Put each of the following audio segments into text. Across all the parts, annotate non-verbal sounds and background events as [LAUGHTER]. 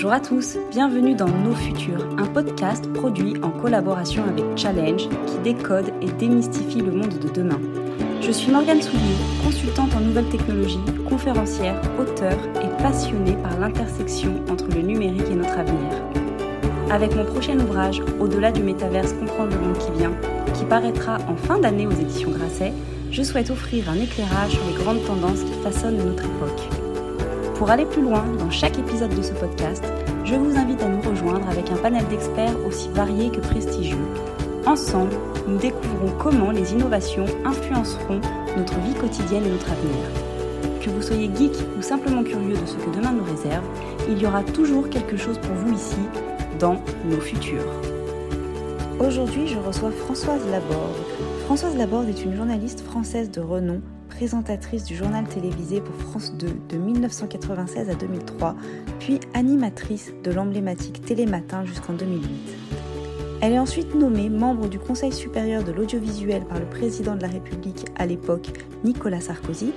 Bonjour à tous, bienvenue dans Nos Futurs, un podcast produit en collaboration avec Challenge qui décode et démystifie le monde de demain. Je suis Morgane Soulier, consultante en nouvelles technologies, conférencière, auteure et passionnée par l'intersection entre le numérique et notre avenir. Avec mon prochain ouvrage, Au-delà du métaverse, comprendre le monde qui vient, qui paraîtra en fin d'année aux éditions Grasset, je souhaite offrir un éclairage sur les grandes tendances qui façonnent notre époque. Pour aller plus loin dans chaque épisode de ce podcast, je vous invite à nous rejoindre avec un panel d'experts aussi variés que prestigieux. Ensemble, nous découvrons comment les innovations influenceront notre vie quotidienne et notre avenir. Que vous soyez geek ou simplement curieux de ce que demain nous réserve, il y aura toujours quelque chose pour vous ici, dans nos futurs. Aujourd'hui, je reçois Françoise Laborde. Françoise Laborde est une journaliste française de renom, présentatrice du journal télévisé pour France 2 de 1996 à 2003, puis animatrice de l'emblématique Télématin jusqu'en 2008. Elle est ensuite nommée membre du Conseil supérieur de l'audiovisuel par le président de la République à l'époque, Nicolas Sarkozy,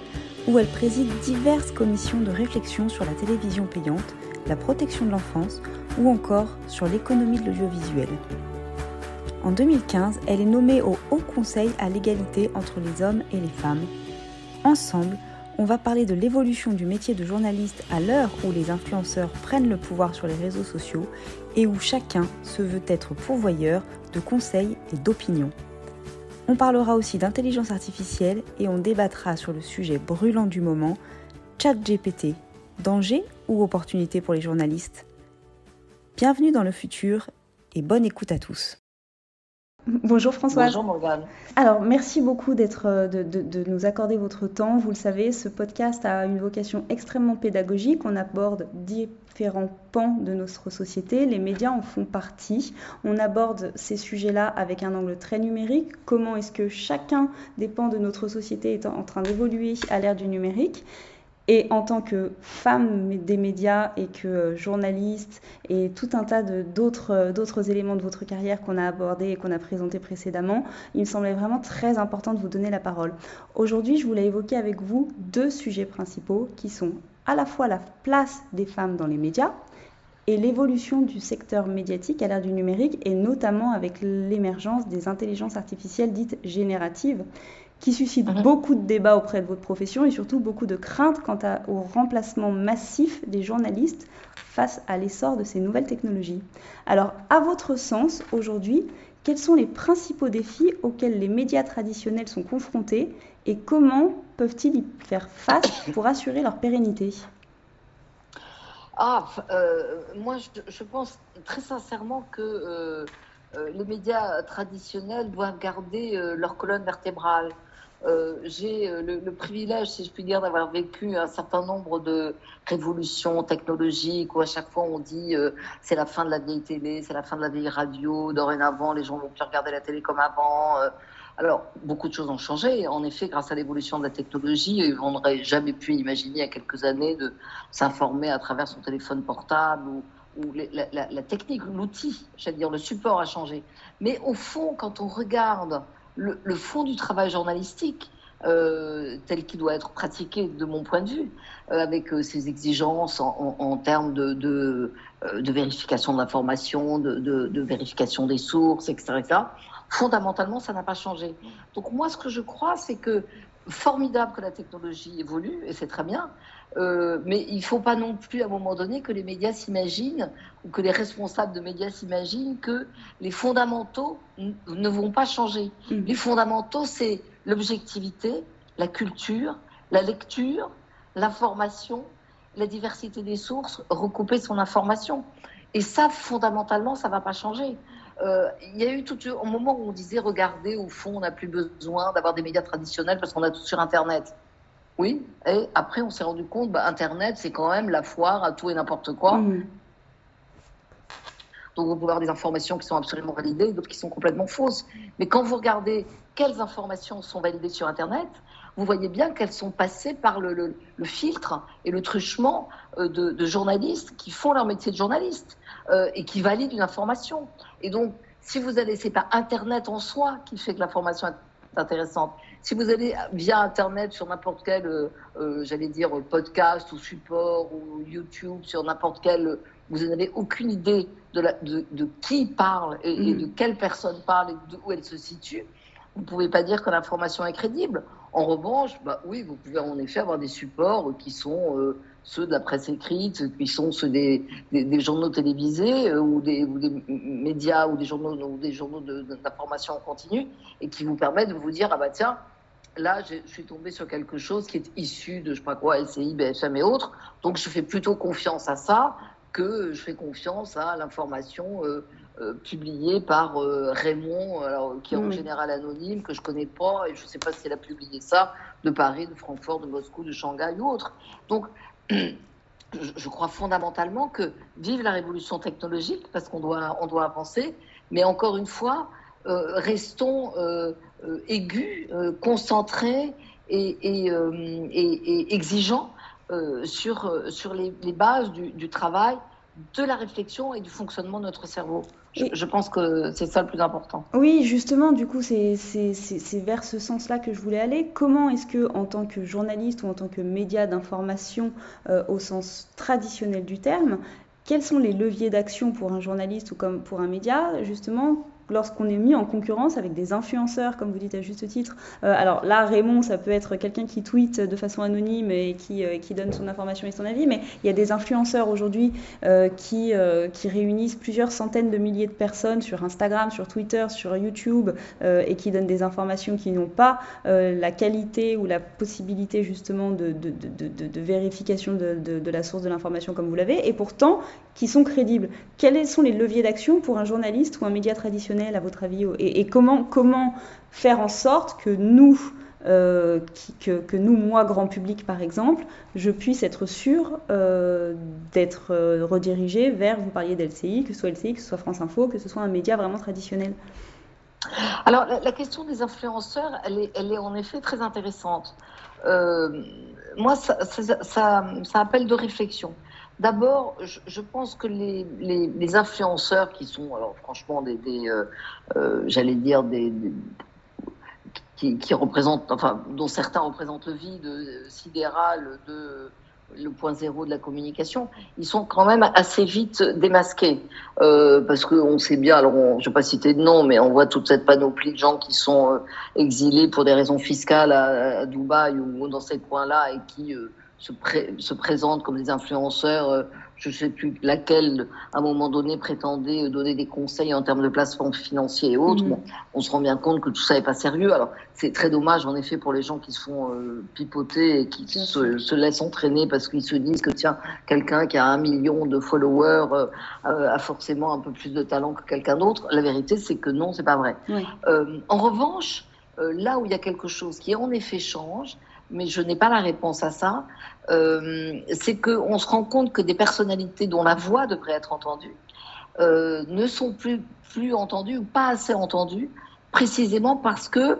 où elle préside diverses commissions de réflexion sur la télévision payante, la protection de l'enfance ou encore sur l'économie de l'audiovisuel. En 2015, elle est nommée au Haut Conseil à l'égalité entre les hommes et les femmes. Ensemble, on va parler de l'évolution du métier de journaliste à l'heure où les influenceurs prennent le pouvoir sur les réseaux sociaux et où chacun se veut être pourvoyeur de conseils et d'opinions. On parlera aussi d'intelligence artificielle et on débattra sur le sujet brûlant du moment, ChatGPT, danger ou opportunité pour les journalistes? Bienvenue dans le futur et bonne écoute à tous. [LAUGHS] Bonjour Françoise. Bonjour Morgane. Alors, merci beaucoup d'être, euh, de, de, nous accorder votre temps. Vous le savez, ce podcast a une vocation extrêmement pédagogique. On aborde différents pans de notre société. Les médias en font partie. On aborde ces sujets-là avec un angle très numérique. Comment est-ce que chacun des pans de notre société est en train d'évoluer à l'ère du numérique? Et en tant que femme des médias et que journaliste et tout un tas euh, d'autres éléments de votre carrière qu'on a abordés et qu'on a présentés précédemment, il me semblait vraiment très important de vous donner la parole. Aujourd'hui, je voulais évoquer avec vous deux sujets principaux qui sont à la fois la place des femmes dans les médias et l'évolution du secteur médiatique à l'ère du numérique et notamment avec l'émergence des intelligences artificielles dites génératives qui suscite mhm. beaucoup de débats auprès de votre profession et surtout beaucoup de craintes quant au remplacement massif des journalistes face à l'essor de ces nouvelles technologies. Alors, à votre sens, aujourd'hui, quels sont les principaux défis auxquels les médias traditionnels sont confrontés et comment peuvent-ils y faire face pour assurer leur pérennité? Ah, euh, moi, je, pense très sincèrement que euh, euh, les médias traditionnels doivent garder leur colonne vertébrale. Euh, j'ai euh, le, privilège, si je puis dire, d'avoir vécu un certain nombre de révolutions technologiques où à chaque fois on dit euh, c'est la fin de la vieille télé, c'est la fin de la vieille radio, dorénavant les gens vont plus regarder la télé comme avant. Alors, beaucoup de choses ont changé. En effet, grâce à l'évolution de la technologie, on n'aurait jamais pu imaginer il y a quelques années de s'informer à travers son téléphone portable ou, la, la, technique, l'outil, j'allais dire, le support a changé. Mais au fond, quand on regarde le, fond du travail journalistique, euh, tel qu'il doit être pratiqué de mon point de vue, euh, avec euh, ses exigences en, termes de, de, vérification de l'information, de, vérification des sources, etc., etc. Fondamentalement, ça n'a pas changé. Donc moi, ce que je crois, c'est que formidable que la technologie évolue, et c'est très bien, euh, mais il ne faut pas non plus à un moment donné que les médias s'imaginent ou que les responsables de médias s'imaginent que les fondamentaux ne vont pas changer. Mmh. Les fondamentaux, c'est l'objectivité, la culture, la lecture, l'information, la diversité des sources, recouper son information. Et ça, fondamentalement, ça ne va pas changer. Euh, il y a eu tout un moment où on disait, regardez, au fond, on n'a plus besoin d'avoir des médias traditionnels parce qu'on a tout sur Internet. Oui, et après on s'est rendu compte, bah, Internet c'est quand même la foire à tout et n'importe quoi. Mmh. Donc vous pouvez avoir des informations qui sont absolument validées et d'autres qui sont complètement fausses. Mais quand vous regardez quelles informations sont validées sur Internet, vous voyez bien qu'elles sont passées par le, filtre et le truchement euh, de, journalistes qui font leur métier de journaliste euh, et qui valident une information. Et donc, si vous allez, c'est pas Internet en soi qui fait que l'information est intéressante. Si vous allez via Internet sur n'importe quel, euh, j'allais dire, podcast ou support ou YouTube, sur n'importe quel vous n'avez aucune idée de, la, de, de qui parle et, et, mm. de quelle personne parle et d'où elle se situe, vous ne pouvez pas dire que l'information est crédible. En revanche, bah, oui, vous pouvez en effet avoir des supports qui sont euh, ceux de la presse écrite, qui sont ceux des, des, des journaux télévisés euh, ou, des, ou, des, médias ou des journaux, ou des journaux d'information en continu et qui vous permettent de vous dire ah bah tiens là je suis tombé sur quelque chose qui est issu de je sais pas quoi LCI, BFM et autres donc je fais plutôt confiance à ça que je fais confiance à l'information euh, euh, publiée par euh, Raymond, alors, qui est en général anonyme, que je connais pas, et je ne sais pas si elle a publié ça, de Paris, de Francfort, de Moscou, de Shanghai ou autre. Donc, je crois fondamentalement que vive la révolution technologique, parce qu'on doit, on doit avancer, mais encore une fois, euh, restons euh, aigus, concentrés et, exigeants sur, les, bases du travail de la réflexion et du fonctionnement de notre cerveau. Je, je pense que c'est ça le plus important. Oui, justement, du coup, c'est vers ce sens-là que je voulais aller. Comment est-ce que, en tant que journaliste ou en tant que média d'information euh, au sens traditionnel du terme, quels sont les leviers d'action pour un journaliste ou comme pour un média, justement, lorsqu'on est mis en concurrence avec des influenceurs, comme vous dites à juste titre. Euh, alors là, Raymond, ça peut être quelqu'un qui tweet de façon anonyme et qui, euh, qui, donne son information et son avis, mais il y a des influenceurs aujourd'hui euh, qui, réunissent plusieurs centaines de milliers de personnes sur Instagram, sur Twitter, sur YouTube, et qui donnent des informations qui n'ont pas la qualité ou la possibilité justement de vérification de, la source de l'information comme vous l'avez, et pourtant qui sont crédibles. Quels sont les leviers d'action pour un journaliste ou un média traditionnel? À votre avis et, comment, comment faire en sorte que nous, euh, que, nous, moi, grand public par exemple, je puisse être sûr euh, d'être euh, redirigé vers, vous parliez d'LCI, que ce soit LCI, que ce soit France Info, que ce soit un média vraiment traditionnel Alors, la, question des influenceurs, elle est, en effet très intéressante. Euh, moi, ça, ça, ça, ça appelle de réflexion. D'abord, je, pense que les, influenceurs qui sont, alors franchement, des, euh, euh, j'allais dire des, qui, représentent, enfin, dont certains représentent le vide sidéral de le point zéro de la communication, ils sont quand même assez vite démasqués. Euh, parce qu'on sait bien, alors on, je ne vais pas citer de nom, mais on voit toute cette panoplie de gens qui sont euh, exilés pour des raisons fiscales à, Dubaï ou dans ces coins-là et qui euh, se, pré se présentent comme des influenceurs, euh, je ne sais plus laquelle, à un moment donné, prétendait donner des conseils en termes de placement financier et autres. Mmh. Bon, on se rend bien compte que tout ça n'est pas sérieux. Alors, c'est très dommage, en effet, pour les gens qui se font euh, pipoter et qui se, se, laissent entraîner parce qu'ils se disent que, tiens, quelqu'un qui a un million de followers euh, a forcément un peu plus de talent que quelqu'un d'autre. La vérité, c'est que non, c'est pas vrai. Oui. Euh, en revanche, là où il y a quelque chose qui, en effet, change, mais je n'ai pas la réponse à ça, euh, c'est qu'on se rend compte que des personnalités dont la voix devrait être entendue euh, ne sont plus, plus entendues ou pas assez entendues, précisément parce que,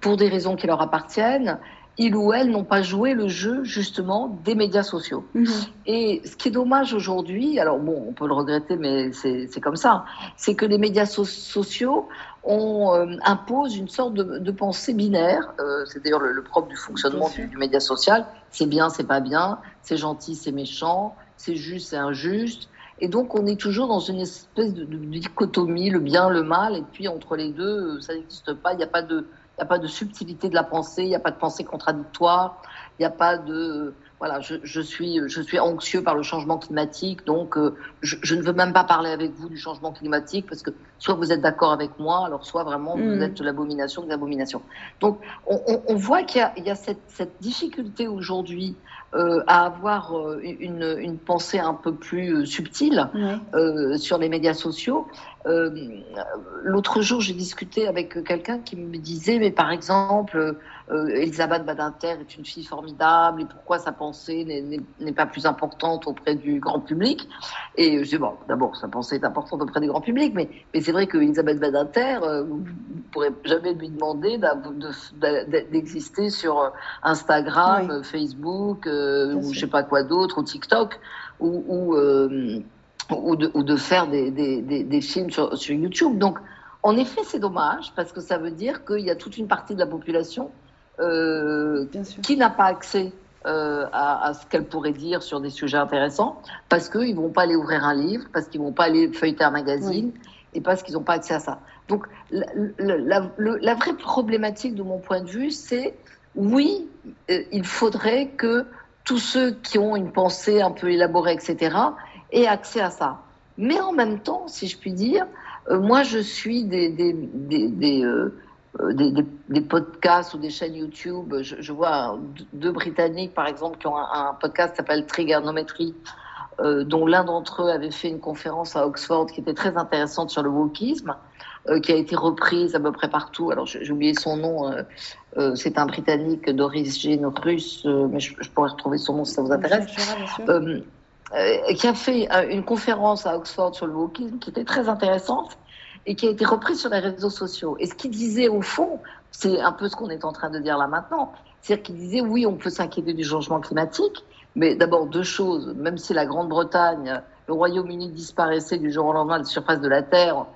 pour des raisons qui leur appartiennent, ils ou elles n'ont pas joué le jeu justement des médias sociaux. Mmh. Et ce qui est dommage aujourd'hui, alors bon, on peut le regretter, mais c'est comme ça, c'est que les médias so sociaux on euh, impose une sorte de, de pensée binaire. Euh, c'est d'ailleurs le, le, propre du fonctionnement du, du, média social. C'est bien, c'est pas bien. C'est gentil, c'est méchant. C'est juste, c'est injuste. Et donc, on est toujours dans une espèce de, de, dichotomie, le bien, le mal. Et puis, entre les deux, ça n'existe pas. Il n'y a pas de, il n'y a pas de subtilité de la pensée. Il n'y a pas de pensée contradictoire. Il n'y a pas de, voilà, je, je, suis, je suis anxieux par le changement climatique, donc euh, je, je, ne veux même pas parler avec vous du changement climatique parce que soit vous êtes d'accord avec moi, alors soit vraiment mmh. vous êtes l'abomination de l'abomination. Donc on, on, on voit qu'il y, y a, cette, cette difficulté aujourd'hui euh, à avoir euh, une, une, pensée un peu plus subtile sur les médias sociaux. L'autre jour, j'ai discuté avec quelqu'un qui me disait, mais par exemple, Elisabeth Badinter est une fille formidable et pourquoi sa pensée n'est pas plus importante auprès du grand public Et je dis, bon, d'abord, sa pensée est importante auprès du grand public, mais, mais c'est vrai que Elisabeth Badinter, vous ne pourrez jamais lui demander d'exister sur Instagram, oui. Facebook, euh, ou je sais pas quoi d'autre, ou TikTok, ou, ou, euh, ou, de, ou, de, faire des, des, des, des films sur, sur, YouTube. Donc, en effet, c'est dommage, parce que ça veut dire qu'il y a toute une partie de la population euh, qui n'a pas accès euh, à, ce qu'elle pourrait dire sur des sujets intéressants, parce qu'ils ne vont pas aller ouvrir un livre, parce qu'ils ne vont pas aller feuilleter un magazine, et parce qu'ils n'ont pas accès à ça. Donc la, la, vraie problématique de mon point de vue, c'est oui, euh, il faudrait que tous ceux qui ont une pensée un peu élaborée, etc., aient accès à ça. Mais en même temps, si je puis dire, euh, moi je suis des, des, des, euh, des, podcasts ou des chaînes YouTube. Je, vois deux Britanniques, par exemple, qui ont un, podcast qui s'appelle Trigonometry, euh, dont l'un d'entre eux avait fait une conférence à Oxford qui était très intéressante sur le wokisme, euh, qui a été reprise à peu près partout. Alors, j'ai oublié son nom. c'est un Britannique d'origine russe, mais je, pourrais retrouver son nom si ça vous intéresse. qui a fait une conférence à Oxford sur le wokisme qui était très intéressante et qui a été reprise sur les réseaux sociaux. Et ce qu'il disait au fond, c'est un peu ce qu'on est en train de dire là maintenant, c'est-à-dire qu'il disait oui, on peut s'inquiéter du changement climatique, mais d'abord deux choses, même si la Grande-Bretagne, le Royaume-Uni disparaissait du jour au lendemain de la surface de la Terre,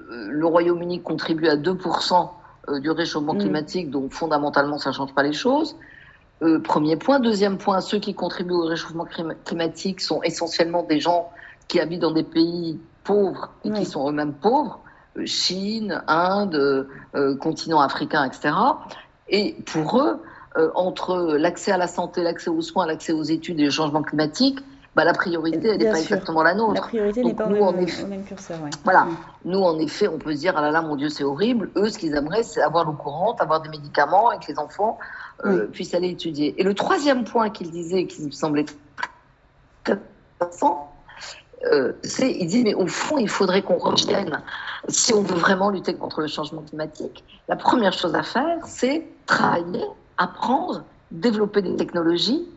euh, le Royaume-Uni contribue à 2% euh, du réchauffement mm. climatique, donc fondamentalement ça ne change pas les choses. Euh, premier point. Deuxième point, ceux qui contribuent au réchauffement climatique sont essentiellement des gens qui habitent dans des pays pauvres et qui sont eux-mêmes pauvres. Chine, Inde, euh, continent africain, etc. Et pour eux, euh, entre l'accès à la santé, l'accès aux soins, l'accès aux études et le changement climatique, bah, la priorité, elle n'est pas exactement la nôtre. La priorité n'est pas au même, effet, curseur. Voilà. Mm. Nous, en effet, on peut se dire, ah là là, mon Dieu, c'est horrible. Eux, ce qu'ils aimeraient, c'est avoir l'eau courante, avoir des médicaments et que les enfants euh, puissent aller étudier. Et le troisième point qu'il disait, qui me semblait très intéressant, euh, il dit, mais au fond, il faudrait qu'on revienne, si on veut vraiment lutter contre le changement climatique, la première chose à faire, c'est travailler, apprendre, développer des technologies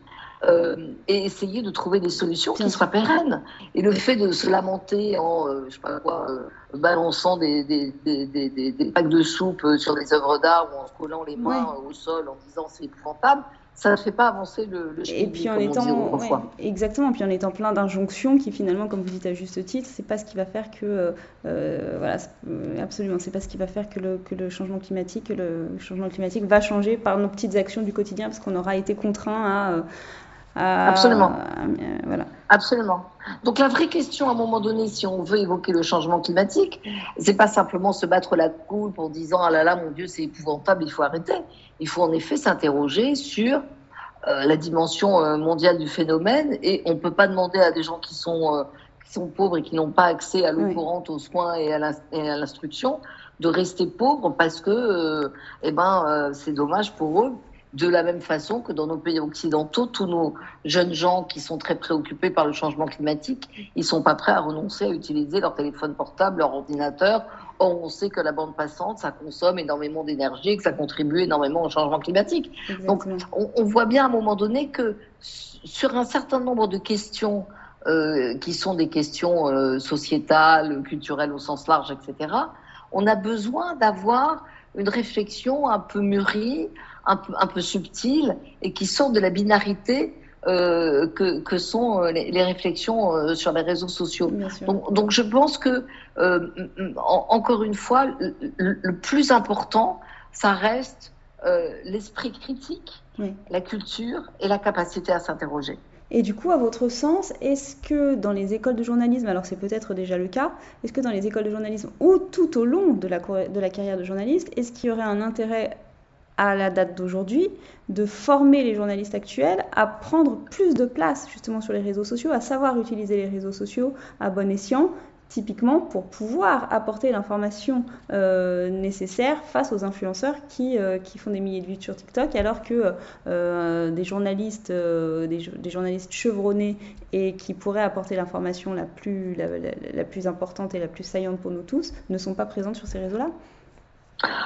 euh, et essayer de trouver des solutions qui soient pérennes. Et le fait de se lamenter en, euh, je sais pas quoi, balançant des, des, des, des, packs de soupe sur des œuvres d'art ou en collant les mains au sol en disant c'est épouvantable, ça ne fait pas avancer le, le Et puis en étant, exactement, puis en étant plein d'injonctions qui finalement, comme vous dites à juste titre, c'est pas ce qui va faire que, euh, euh voilà, euh, absolument, c'est pas ce qui va faire que le, que le changement climatique, le changement climatique va changer par nos petites actions du quotidien, parce qu'on aura été contraint à, Absolument. voilà. Absolument. Donc la vraie question à un moment donné, si on veut évoquer le changement climatique, c'est pas simplement se battre la coule pour disant ah là là mon Dieu c'est épouvantable, il faut arrêter. Il faut en effet s'interroger sur euh, la dimension euh, mondiale du phénomène et on peut pas demander à des gens qui sont euh, qui sont pauvres et qui n'ont pas accès à l'eau courante, aux soins et à l'instruction de rester pauvres parce que eh ben c'est dommage pour eux de la même façon que dans nos pays occidentaux, tous nos jeunes gens qui sont très préoccupés par le changement climatique, ils sont pas prêts à renoncer à utiliser leur téléphone portable, leur ordinateur. Or, on sait que la bande passante, ça consomme énormément d'énergie et que ça contribue énormément au changement climatique. Donc, on, voit bien à un moment donné que sur un certain nombre de questions euh, qui sont des questions euh, sociétales, culturelles au sens large, etc., on a besoin d'avoir une réflexion un peu mûrie, un peu, un peu subtile et qui sort de la binarité euh, que, que, sont euh, les, réflexions euh, sur les réseaux sociaux. Donc, donc, je pense que, euh, encore une fois, le, plus important, ça reste l'esprit critique, la culture et la capacité à s'interroger. Et du coup, à votre sens, est-ce que dans les écoles de journalisme, alors c'est peut-être déjà le cas, est-ce que dans les écoles de journalisme ou tout au long de la, de la carrière de journaliste, est-ce qu'il y aurait un intérêt à la date d'aujourd'hui de former les journalistes actuels à prendre plus de place justement sur les réseaux sociaux, à savoir utiliser les réseaux sociaux à bon escient, typiquement pour pouvoir apporter l'information euh, nécessaire face aux influenceurs qui, euh, qui, font des milliers de vues sur TikTok, alors que euh, des journalistes, chevronnés et qui pourraient apporter l'information la plus, la, plus importante et la plus saillante pour nous tous ne sont pas présents sur ces réseaux-là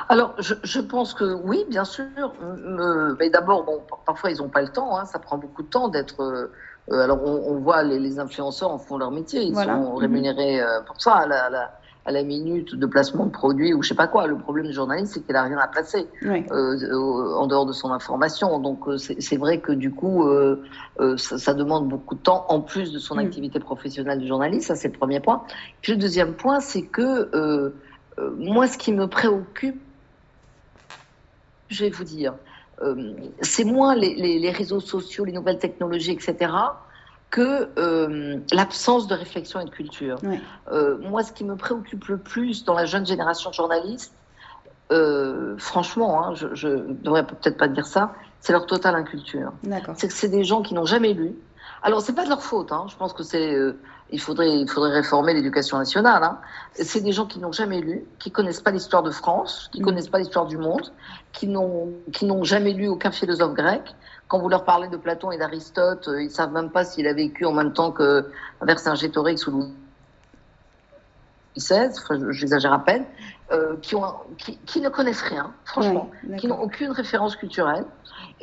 alors, je, pense que oui, bien sûr. Euh, mais d'abord, bon, parfois ils n'ont pas le temps. Hein, ça prend beaucoup de temps d'être. Euh, alors, on, voit les, influenceurs en font leur métier. Ils sont rémunérés euh, pour ça à la, à la, minute de placement de produits ou je sais pas quoi. Le problème du journaliste, c'est qu'il n'a rien à placer en dehors de son information. Donc, c'est vrai que du coup, ça, ça, demande beaucoup de temps en plus de son mhm. activité professionnelle du journaliste. Ça, c'est le premier point. Puis le deuxième point, c'est que euh, moi, ce qui me préoccupe, je vais vous dire, c'est moins les, réseaux sociaux, les nouvelles technologies, etc., que l'absence de réflexion et de culture. moi, ce qui me préoccupe le plus dans la jeune génération de journalistes, franchement, hein, je ne devrais peut-être pas dire ça, c'est leur totale inculture. C'est que c'est des gens qui n'ont jamais lu. Alors, c'est pas de leur faute. Hein. Je pense que c'est, euh, il faudrait, il faudrait réformer l'éducation nationale. Hein. C'est des gens qui n'ont jamais lu, qui connaissent pas l'histoire de France, qui ne mm. connaissent pas l'histoire du monde, qui n'ont, qui n'ont jamais lu aucun philosophe grec. Quand vous leur parlez de Platon et d'Aristote, euh, ils savent même pas s'il a vécu en même temps que Vercingétorix ou Louis XVI. Enfin, j'exagère à peine. Euh, qui, ont, qui, qui, ne connaissent rien, franchement, qui n'ont aucune référence culturelle.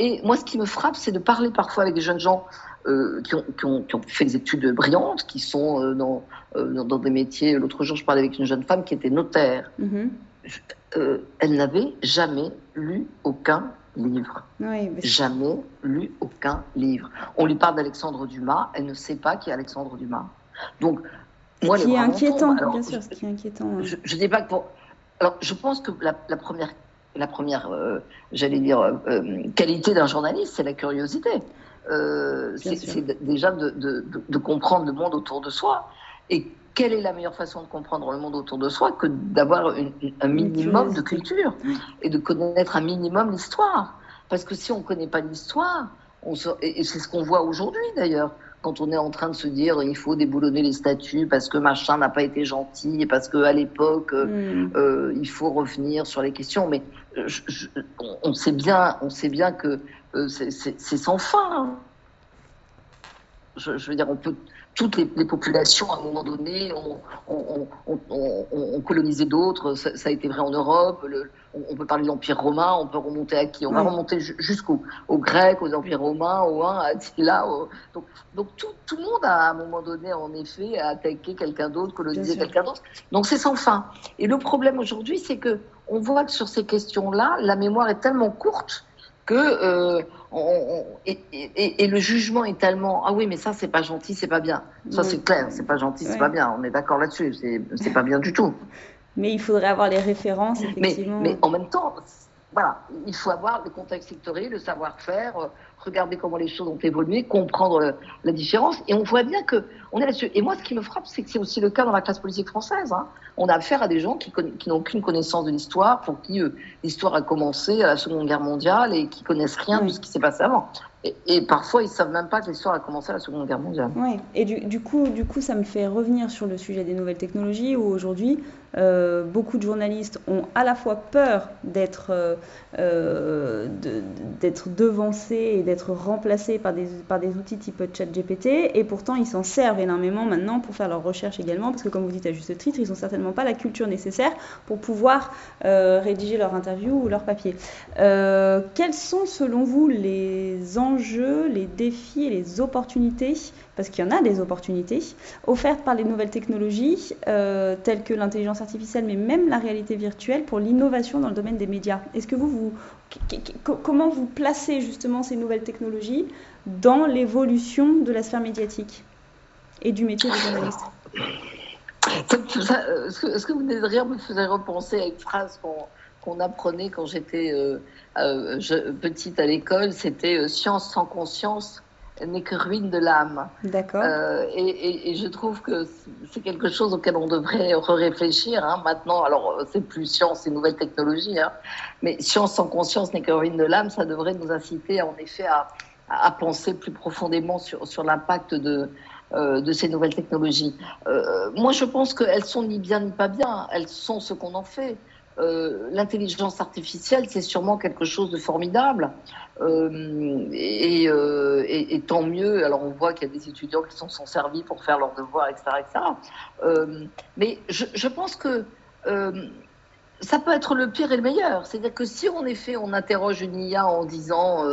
Et moi, ce qui me frappe, c'est de parler parfois avec des jeunes gens euh, qui, ont, qui, ont, qui, ont, fait des études brillantes, qui sont euh, dans, euh, dans, des métiers. L'autre jour, je parlais avec une jeune femme qui était notaire. Mm-hmm. elle n'avait jamais lu aucun livre. Jamais lu aucun livre. On lui parle d'Alexandre Dumas, elle ne sait pas qui est Alexandre Dumas. Donc, moi, ce qui est inquiétant, bien sûr, ce qui est inquiétant. Je, je dis pas que pour, alors, je pense que la, première, la première euh, j'allais dire, euh, euh, qualité d'un journaliste, c'est la curiosité. c'est déjà de, comprendre le monde autour de soi. Et quelle est la meilleure façon de comprendre le monde autour de soi que d'avoir un minimum de culture et de connaître un minimum l'histoire? Parce que si on ne connaît pas l'histoire, et c'est ce qu'on voit aujourd'hui d'ailleurs, quand on est en train de se dire il faut déboulonner les statuts parce que machin n'a pas été gentil, parce qu'à l'époque euh, mm. euh, il faut revenir sur les questions. Mais on, sait bien, on sait bien que euh, c'est sans fin. Hein. Je, je, veux dire, on peut toutes les, populations, à un moment donné, ont, colonisé d'autres. Ça, a été vrai en Europe. on, peut parler de l'Empire romain, on peut remonter à qui? On va remonter jusqu'aux Grecs, aux Empires romains, aux à Attila. Donc, donc tout, tout, le monde, a, à un moment donné, en effet, attaqué quelqu'un d'autre, colonisé quelqu'un d'autre. Donc c'est sans fin. Et le problème aujourd'hui, c'est que on voit que sur ces questions-là, la mémoire est tellement courte que euh, et, le jugement est tellement ah oui mais ça c'est pas gentil c'est pas bien. Ça c'est clair c'est pas gentil c'est pas bien. On est d'accord là-dessus c'est pas bien du tout. Mais il faudrait avoir les références effectivement. mais, mais en même temps voilà il faut avoir le contexte historique le savoir-faire regarder comment les choses ont évolué, comprendre la différence. Et on voit bien que on est là-dessus. Et moi, ce qui me frappe, c'est que c'est aussi le cas dans la classe politique française. Hein. On a affaire à des gens qui, qui n'ont aucune connaissance de l'histoire, pour qui euh, l'histoire a commencé à la Seconde Guerre mondiale et qui connaissent rien de ce qui s'est passé avant. Et, parfois, ils ne savent même pas que l'histoire a commencé à la Seconde Guerre mondiale. Oui, et du, coup, du coup, ça me fait revenir sur le sujet des nouvelles technologies, où aujourd'hui, euh, beaucoup de journalistes ont à la fois peur d'être euh, euh d'être devancés et d'être remplacés par des, par des outils type ChatGPT, et pourtant ils s'en servent énormément maintenant pour faire leurs recherches également, parce que comme vous dites à juste titre, ils n'ont certainement pas la culture nécessaire pour pouvoir rédiger leur interview ou leur papier. quels sont selon vous les enjeux, les défis et les opportunités parce qu'il y en a des opportunités offertes par les nouvelles technologies, euh, telles que l'intelligence artificielle, mais même la réalité virtuelle pour l'innovation dans le domaine des médias. Est-ce que vous, vous comment vous placez justement ces nouvelles technologies dans l'évolution de la sphère médiatique et du métier de journaliste ce que vous venez de dire me faisait repenser à une phrase apprenait quand j'étais euh, euh, petite à l'école, c'était science sans conscience, n'est que ruine de l'âme. D'accord. Euh, et, je trouve que c'est quelque chose auquel on devrait réfléchir hein. maintenant. Alors, c'est plus science et nouvelles technologies, hein. mais science sans conscience n'est que ruine de l'âme, ça devrait nous inciter en effet à, à penser plus profondément sur, sur l'impact de, euh, de ces nouvelles technologies. Euh, moi, je pense qu'elles sont ni bien ni pas bien, elles sont ce qu'on en fait. Euh, l'intelligence artificielle, c'est sûrement quelque chose de formidable. Euh, euh, et, tant mieux. Alors, on voit qu'il y a des étudiants qui s'en sont servis pour faire leurs devoirs, etc. etc. mais je, pense que ça peut être le pire et le meilleur. C'est-à-dire que si, en effet, on interroge une IA en disant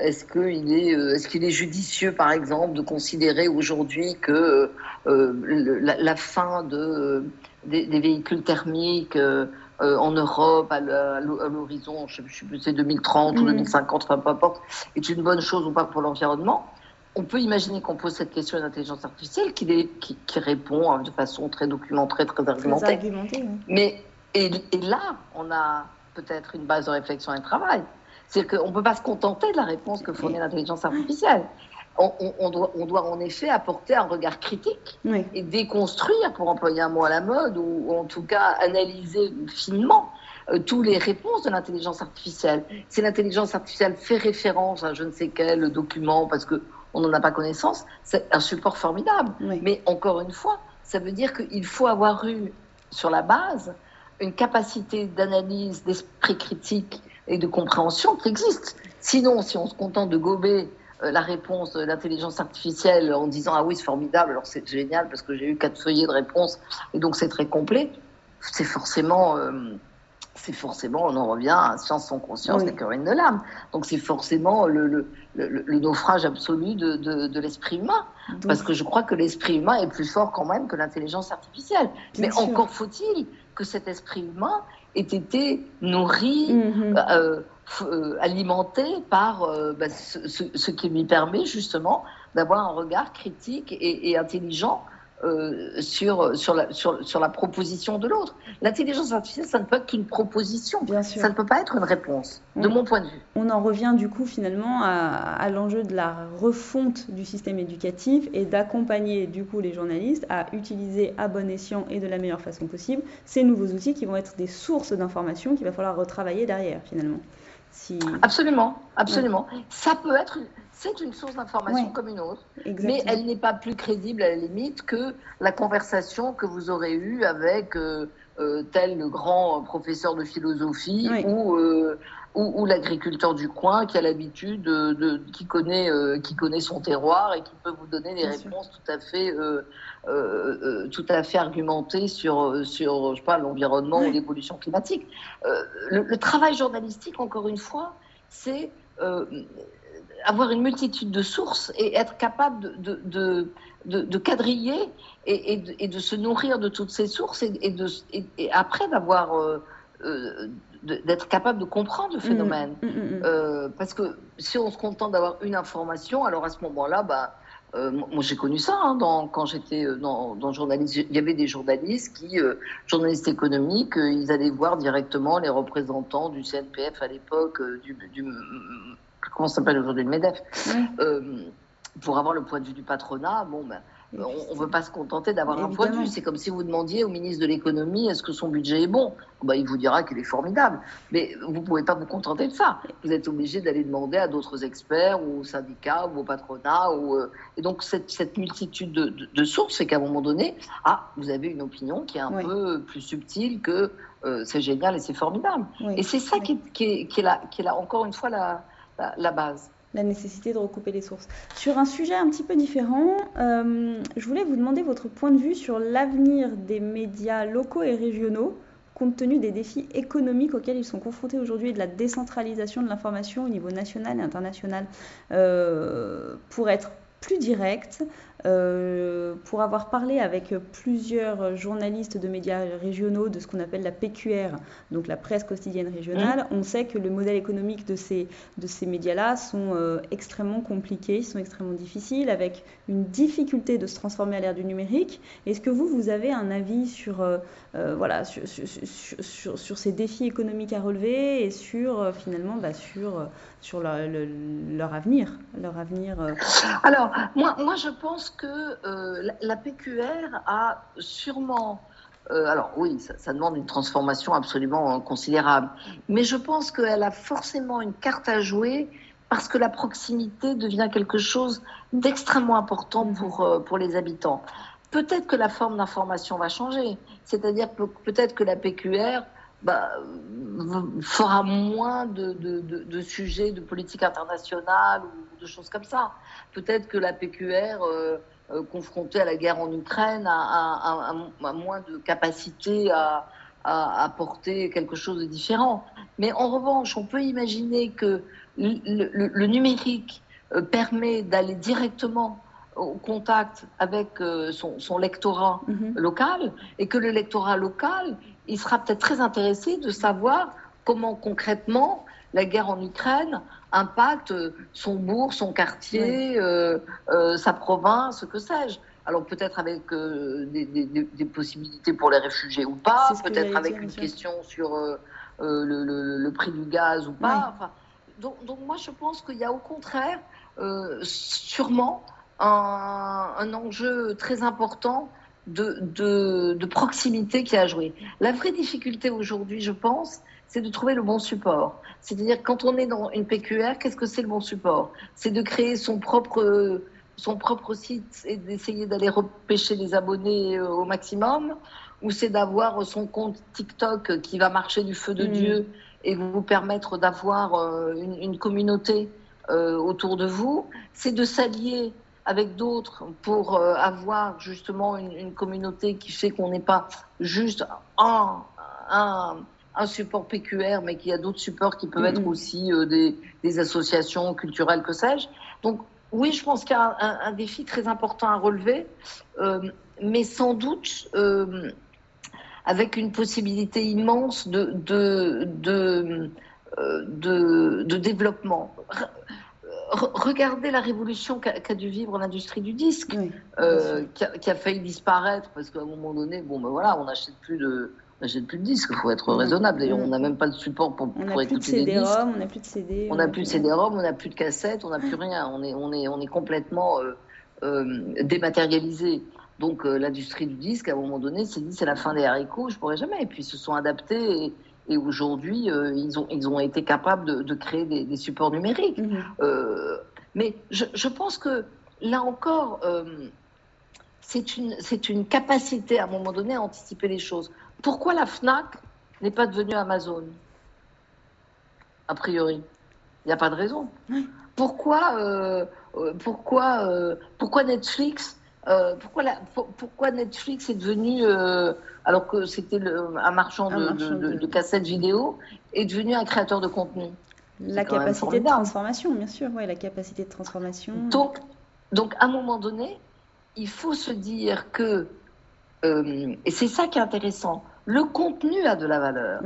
est-ce qu'il est, est, qu'il est judicieux, par exemple, de considérer aujourd'hui que la, fin de des, véhicules thermiques euh, euh, en Europe à l'horizon, je ne sais plus, c'est 2030 ou 2050, mm. enfin peu importe, est une bonne chose ou pas pour l'environnement. On peut imaginer qu'on pose cette question à l'intelligence artificielle qui, qui, qui, répond hein, de façon très documentée, très argumentée. argumentée Mais et, et, là, on a peut-être une base de réflexion et de travail. C'est-à-dire qu'on ne peut pas se contenter de la réponse que fournit l'intelligence artificielle. On, doit, en effet apporter un regard critique et déconstruire, pour employer un mot à la mode, ou, en tout cas analyser finement euh, toutes les réponses de l'intelligence artificielle. Si l'intelligence artificielle fait référence à je ne sais quel document parce qu'on n'en a pas connaissance, c'est un support formidable. Mais encore une fois, ça veut dire qu'il faut avoir eu sur la base une capacité d'analyse, d'esprit critique et de compréhension qui existe. Sinon, si on se contente de gober la réponse de l'intelligence artificielle en disant ah oui c'est formidable alors c'est génial parce que j'ai eu quatre feuillets de réponse et donc c'est très complet. C'est forcément euh, c'est forcément on en revient à science sans conscience oui. Corinne de l'âme. Donc c'est forcément le, le, le, naufrage absolu de, de, l'esprit humain. Parce que je crois que l'esprit humain est plus fort quand même que l'intelligence artificielle. Mais encore faut-il que cet esprit humain ait été nourri euh, euh, alimenté par euh, bah, ce, qui lui permet justement d'avoir un regard critique et, intelligent euh, sur, sur, la, sur, sur, la proposition de l'autre. L'intelligence artificielle, ça ne peut être qu'une proposition. Bien sûr. Ça ne peut pas être une réponse, de mon point de vue. On en revient du coup finalement à, à l'enjeu de la refonte du système éducatif et d'accompagner du coup les journalistes à utiliser à bon escient et de la meilleure façon possible ces nouveaux outils qui vont être des sources d'informations qu'il va falloir retravailler derrière finalement. Absolument, absolument. Ça peut être, c'est une source d'information comme une autre, mais elle n'est pas plus crédible à la limite que la conversation que vous aurez eue avec euh, euh, tel grand professeur de philosophie ou, euh, ou, l'agriculteur du coin qui a l'habitude de, qui connaît qui connaît son terroir et qui peut vous donner des réponses tout à fait tout à fait argumentées sur sur je sais pas l'environnement ou l'évolution climatique. Le, travail journalistique, encore une fois, c'est avoir une multitude de sources et être capable de, de, de, quadriller et, et, de, se nourrir de toutes ces sources et, de, et après d'avoir euh, euh, d'être capable de comprendre le mmh, phénomène. Mmh, mmh, euh, parce que si on se contente d'avoir une information, alors à ce moment-là, bah, moi j'ai connu ça hein, dans, quand j'étais dans, dans journalisme. Il y avait des journalistes qui, journalistes économiques, ils allaient voir directement les représentants du CNPF à l'époque, du, du comment ça s'appelle aujourd'hui le MEDEF, pour avoir le point de vue du patronat. Bon, ben, on ne veut pas se contenter d'avoir un point de vue. C'est comme si vous demandiez au ministre de l'économie est-ce que son budget est bon? Bah, Il vous dira qu'il est formidable. Mais vous ne pouvez pas vous contenter de ça. Vous êtes obligé d'aller demander à d'autres experts ou aux syndicats ou au patronat. Ou, euh, Et donc cette, multitude de, sources fait qu'à un moment donné, ah, vous avez une opinion qui est un peu plus subtile que euh, c'est génial et c'est formidable. Et c'est ça qui est, qui, est là, encore une fois la base la nécessité de recouper les sources. Sur un sujet un petit peu différent, euh, je voulais vous demander votre point de vue sur l'avenir des médias locaux et régionaux compte tenu des défis économiques auxquels ils sont confrontés aujourd'hui et de la décentralisation de l'information au niveau national et international. Euh, pour être plus direct, euh, pour avoir parlé avec plusieurs journalistes de médias régionaux de ce qu'on appelle la PQR, donc la presse quotidienne régionale, mmh. on sait que le modèle économique de ces, de ces médias-là sont euh, extrêmement compliqués, sont extrêmement difficiles, avec une difficulté de se transformer à l'ère du numérique. Est-ce que vous, vous avez un avis sur, euh, voilà, sur, sur, sur, ces défis économiques à relever et sur, finalement, bah, sur, sur leur, avenir, leur avenir Alors, moi, moi, je pense que euh, la, PQR a sûrement euh, alors oui, ça, demande une transformation absolument considérable. Mais je pense qu'elle a forcément une carte à jouer parce que la proximité devient quelque chose d'extrêmement important pour, euh, pour les habitants. Peut-être que la forme d'information va changer. C'est-à-dire peut-être que la PQR bah, fera moins de, de, de, sujets de politique internationale ou de choses comme ça. Peut-être que la PQR euh, confronté à la guerre en Ukraine a, moins de capacité à, apporter quelque chose de différent. Mais en revanche, on peut imaginer que le, numérique euh, permet d'aller directement au contact avec euh, son, lectorat mm-hmm. local et que le lectorat local, il sera peut-être très intéressé de savoir comment concrètement la guerre en Ukraine impacte son bourg, son quartier, euh, euh, sa province, que sais-je. Alors peut-être avec euh, des, possibilités pour les réfugiés ou pas, peut-être avec une question sur le, prix du gaz ou pas. donc, moi, je pense qu'il y a au contraire sûrement un, enjeu très important de, de, proximité qui a joué. La vraie difficulté aujourd'hui, je pense, c'est de trouver le bon support. C'est-à-dire, quand on est dans une PQR, qu'est-ce que c'est le bon support? C'est de créer son propre, son propre site et d'essayer d'aller repêcher les abonnés euh, au maximum? Ou c'est d'avoir son compte TikTok qui va marcher du feu de mm. Dieu et vous permettre d'avoir euh, une, communauté euh, autour de vous? C'est de s'allier avec d'autres pour euh, avoir justement une, communauté qui fait qu'on n'est pas juste un, un, un, support PQR, mais qu'il y a d'autres supports qui peuvent être mm-hmm. aussi euh, des, des, associations culturelles, que sais-je. Donc oui, je pense qu'il y a un, un, défi très important à relever, euh, mais sans doute avec une possibilité immense de, de, de, de, de développement regardez la révolution qu'a dû vivre l'industrie du disque, euh, qui, a, failli disparaître parce qu'à un moment donné, bon, ben voilà, on n'achète plus de, n'achète plus de disques, il faut être raisonnable. D'ailleurs, on n'a même pas de support pour, on pour écouter des disques. On n'a plus de CD. On n'a plus de CD-ROM, on n'a plus de cassettes, on n'a plus rien. On est, on est, on est complètement euh, euh, dématérialisé. Donc l'industrie du disque, à un moment donné, s'est dit c'est la fin des haricots, je pourrais jamais. Et puis ils se sont adaptés. Et, et aujourd'hui, euh, ils, ont, ils ont été capables de, créer des, supports numériques. Mhm. Euh, mais je, je, pense que là encore, euh, c'est une, une capacité à un moment donné à anticiper les choses. Pourquoi la FNAC n'est pas devenue Amazon? A priori. Il n'y a pas de raison. Pourquoi, pourquoi, pourquoi Netflix pourquoi, la, pourquoi Netflix est devenu alors que c'était un marchand, de, cassettes vidéo, est devenu un créateur de contenu. La capacité de transformation, bien sûr, ouais, la capacité de transformation. Donc, donc, à un moment donné, il faut se dire que, euh, et c'est ça qui est intéressant, le contenu a de la valeur.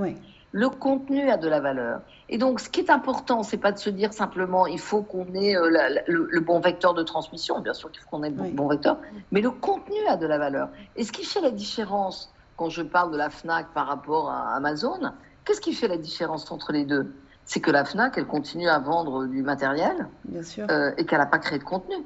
Le contenu a de la valeur. Et donc, ce qui est important, c'est pas de se dire simplement il faut qu'on ait euh, le, bon vecteur de transmission, bien sûr qu'il faut qu'on ait le bon vecteur, mais le contenu a de la valeur. Et ce qui fait la différence quand je parle de la FNAC par rapport à Amazon, qu'est-ce qui fait la différence entre les deux? C'est que la FNAC, elle continue à vendre du matériel euh, et qu'elle n'a pas créé de contenu.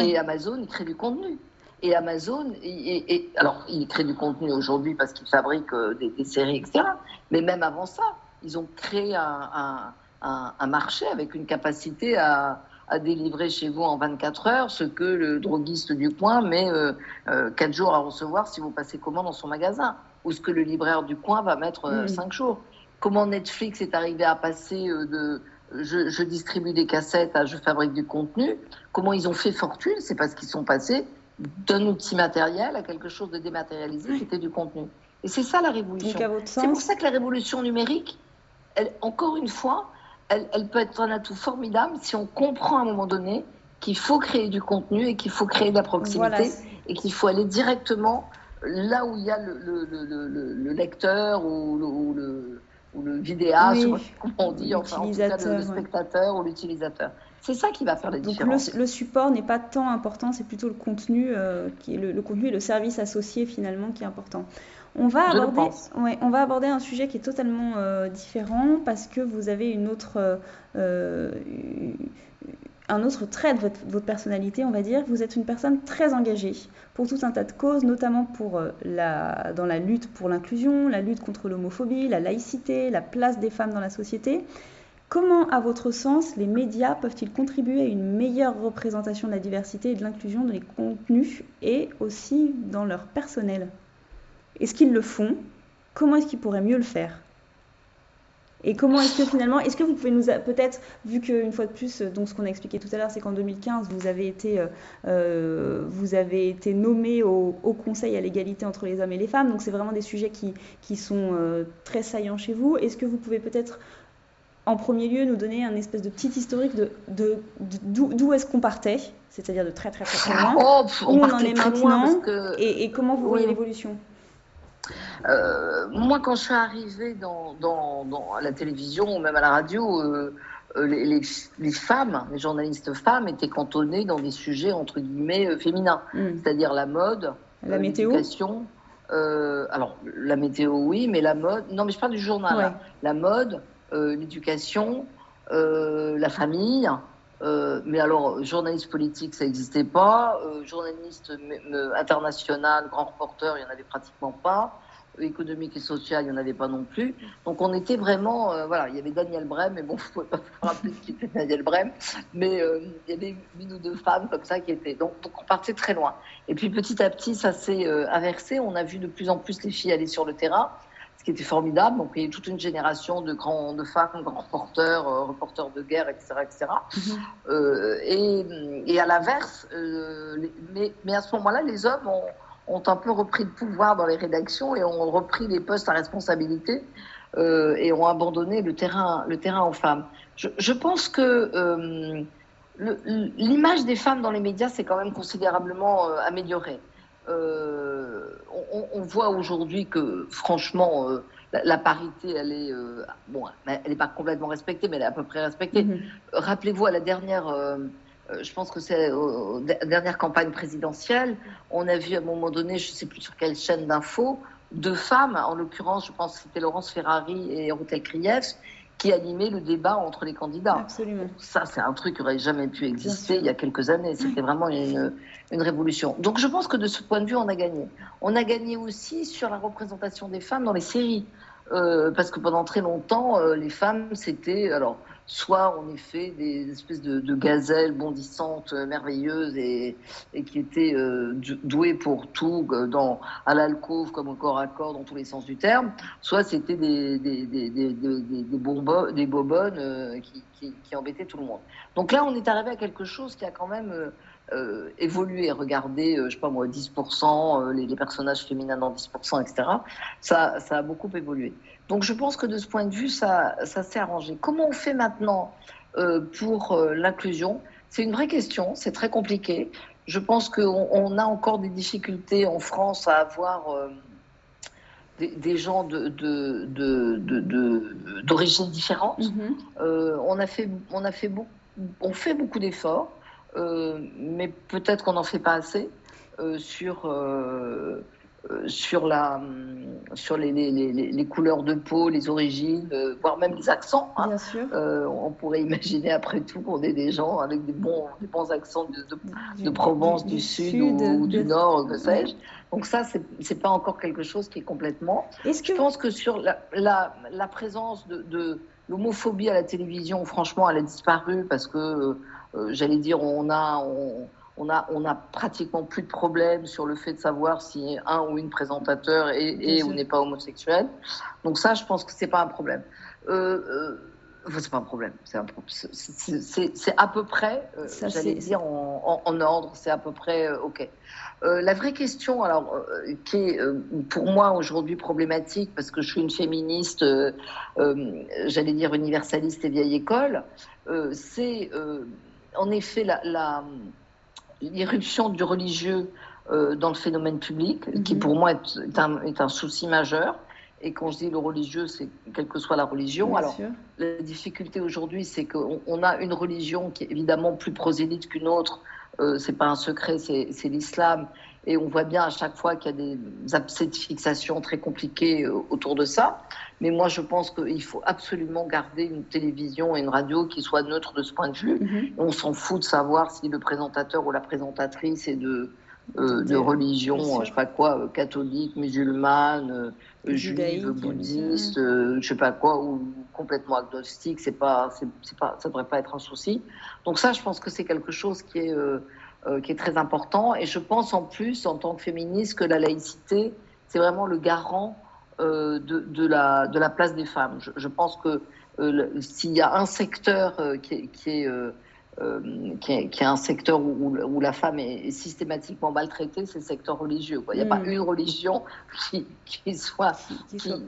Et Amazon, il crée du contenu. Et Amazon, et, alors, il crée du contenu aujourd'hui parce qu'il fabrique euh, des, séries, etc. Mais même avant ça, ils ont créé un marché avec une capacité à, à délivrer chez vous en 24 heures ce que le droguiste du coin met euh, euh, 4 jours à recevoir si vous passez commande dans son magasin, ou ce que le libraire du coin va mettre euh, 5 mm. jours. Comment Netflix est arrivé à passer euh, de je, je, distribue des cassettes à je fabrique du contenu Comment ils ont fait fortune C'est parce qu'ils sont passés d'un outil matériel à quelque chose de dématérialisé qui était du contenu. Et c'est ça la révolution. C'est pour ça que la révolution numérique, elle, encore une fois, elle, peut être un atout formidable si on comprend à un moment donné qu'il faut créer du contenu et qu'il faut créer de la proximité et qu'il faut aller directement là où il y a le, lecteur ou le, ou le, vidéaste, comment on dit, enfin en tout cas le, spectateur ou l'utilisateur. C'est ça qui va faire la différence. Le, support n'est pas tant important, c'est plutôt le contenu, euh, qui est le, contenu et le service associé finalement qui est important. On va, aborder, on va aborder un sujet qui est totalement euh, différent parce que vous avez une autre, euh, un autre trait de votre, personnalité, on va dire. Vous êtes une personne très engagée pour tout un tas de causes, notamment pour, la, dans la lutte pour l'inclusion, la lutte contre l'homophobie, la laïcité, la place des femmes dans la société. Comment, à votre sens, les médias peuvent-ils contribuer à une meilleure représentation de la diversité et de l'inclusion dans les contenus et aussi dans leur personnel? Est-ce qu'ils le font? Comment est-ce qu'ils pourraient mieux le faire? Et comment est-ce que finalement, est-ce que vous pouvez nous peut-être, vu qu'une fois de plus, donc ce qu'on a expliqué tout à l'heure, c'est qu'en 2015, vous avez été, euh, euh, vous avez été nommé au, Conseil à l'égalité entre les hommes et les femmes, donc c'est vraiment des sujets qui, sont euh, très saillants chez vous. Est-ce que vous pouvez peut-être, en premier lieu, nous donner un espèce de petit historique de, d'où, est-ce qu'on partait, c'est-à-dire de très très très, loin, oh, on où on en est maintenant, et, comment vous voyez l'évolution? Euh, moi, quand je suis arrivée dans, à la télévision ou même à la radio, euh, euh, les, femmes, les journalistes femmes, étaient cantonnées dans des sujets entre guillemets féminins, hmm. c'est-à-dire la mode, la météo, alors, la météo, oui, mais la mode. Non, mais je parle du journal. La mode, l'éducation, la famille. mais alors, journaliste politique, ça n'existait pas. journaliste international, grand reporter, il n'y en avait pratiquement pas économique et social, il n'y en avait pas non plus. Donc on était vraiment, euh, voilà, il y avait Daniel Brem, mais bon, je ne pouvez pas rappeler qui était Daniel Brem, mais euh, il y avait une ou deux femmes comme ça qui étaient. Donc, on partait très loin. Et puis petit à petit, ça s'est euh, inversé. On a vu de plus en plus les filles aller sur le terrain, ce qui était formidable. Donc il y a eu toute une génération de grands, de femmes, grands reporters, reporters de guerre, etc., etc. Mm-hmm. et, et, à l'inverse, mais, mais à ce moment-là, les hommes ont ont un peu repris le pouvoir dans les rédactions et ont repris les postes à responsabilité euh, et ont abandonné le terrain, le terrain aux femmes. Je, pense que euh, l'image des femmes dans les médias s'est quand même considérablement euh. On, voit aujourd'hui que, franchement, la, parité, elle est, bon, elle n'est pas complètement respectée, mais elle est à peu près respectée. Mm-hmm. Rappelez-vous à la dernière euh, je pense que c'est aux dernières campagnes présidentielles, on a vu à un moment donné, je ne sais plus sur quelle chaîne d'infos, deux femmes, en l'occurrence, je pense que c'était Laurence Ferrari et Rutel Krief, qui animaient le débat entre les candidats. Absolument. Ça, c'est un truc qui n'aurait jamais pu exister il y a quelques années. C'était vraiment une, une, révolution. Donc, je pense que de ce point de vue, on a gagné. On a gagné aussi sur la représentation des femmes dans les séries. Euh, parce que pendant très longtemps, euh, les femmes, c'était. Alors, soit en effet des espèces de, gazelles bondissantes, euh, merveilleuses et, qui étaient euh, douées pour tout, euh, dans, à l'alcôve comme au corps à corps dans tous les sens du terme, soit c'était des, des, des, des, des bobonnes qui, qui, qui, embêtaient tout le monde. Donc là, on est arrivé à quelque chose qui a quand même évolué. Regardez, je sais pas moi, 10%, les, les, personnages féminins dans 10%, etc. Ça, ça a beaucoup évolué. Donc je pense que de ce point de vue, ça, ça s'est arrangé. Comment on fait maintenant euh, pour euh, l'inclusion? C'est une vraie question, c'est très compliqué. Je pense qu'on on a encore des difficultés en France à avoir euh, des, des, gens d'origine de, de, de, différentes. Mm-hmm. on, a fait, on, a fait beaucoup, on fait beaucoup d'efforts, mais peut-être qu'on n'en fait pas assez sur sur, la, euh, sur les, les, les, couleurs de peau, les origines, euh, voire même les accents. Hein. Bien sûr. on pourrait imaginer après tout qu'on ait des gens avec des bons, des bons accents de, de, Provence, du, Sud, ou, du Nord, que sais-je. Donc ça, c'est n'est pas encore quelque chose qui est complètement... Je pense que sur la, la, la présence de, l'homophobie à la télévision, franchement, elle a disparu parce que, j'allais dire, on a... On, on a, on a pratiquement plus de problème sur le fait de savoir si un ou une présentateur est, ou n'est pas homosexuel. Donc ça, je pense que c'est pas un problème. Euh, euh, c'est pas un problème. C'est à peu près, euh, j'allais dire, en, ordre. C'est à peu près euh, OK. la vraie question, alors, qui est pour moi aujourd'hui problématique, parce que je suis une féministe, j'allais dire universaliste et vieille école, c'est en effet la l'irruption du religieux euh, dans le phénomène public, qui mhm. pour moi est, un, est, un, souci majeur. Et quand je dis le religieux, c'est quelle que soit la religion. Alors, la difficulté aujourd'hui, c'est qu'on a une religion qui est évidemment plus prosélyte qu'une autre. Euh, c'est pas un secret, c'est l'islam. Et on voit bien à chaque fois qu'il y a des abcès de fixation très compliqués euh, autour de ça. Mais moi, je pense qu'il faut absolument garder une télévision et une radio qui soient neutres de ce point de vue. Mm-hmm. On s'en fout de savoir si le présentateur ou la présentatrice est de, euh, de religion, je sais pas quoi, euh, catholique, musulmane, juive, bouddhiste, je sais pas quoi, ou complètement agnostique. C'est pas, c'est pas, ça devrait pas être un souci. Donc ça, je pense que c'est quelque chose qui est euh, qui est très important. Et je pense en plus, en tant que féministe, que la laïcité, c'est vraiment le garant euh, de, de, la, de la place des femmes. Je, pense que euh, s'il y a un secteur qui est, qui est qui, est, qui, est, un secteur où, où la femme est, systématiquement maltraitée, c'est le secteur religieux. Il n'y a pas mm. une religion qui, soit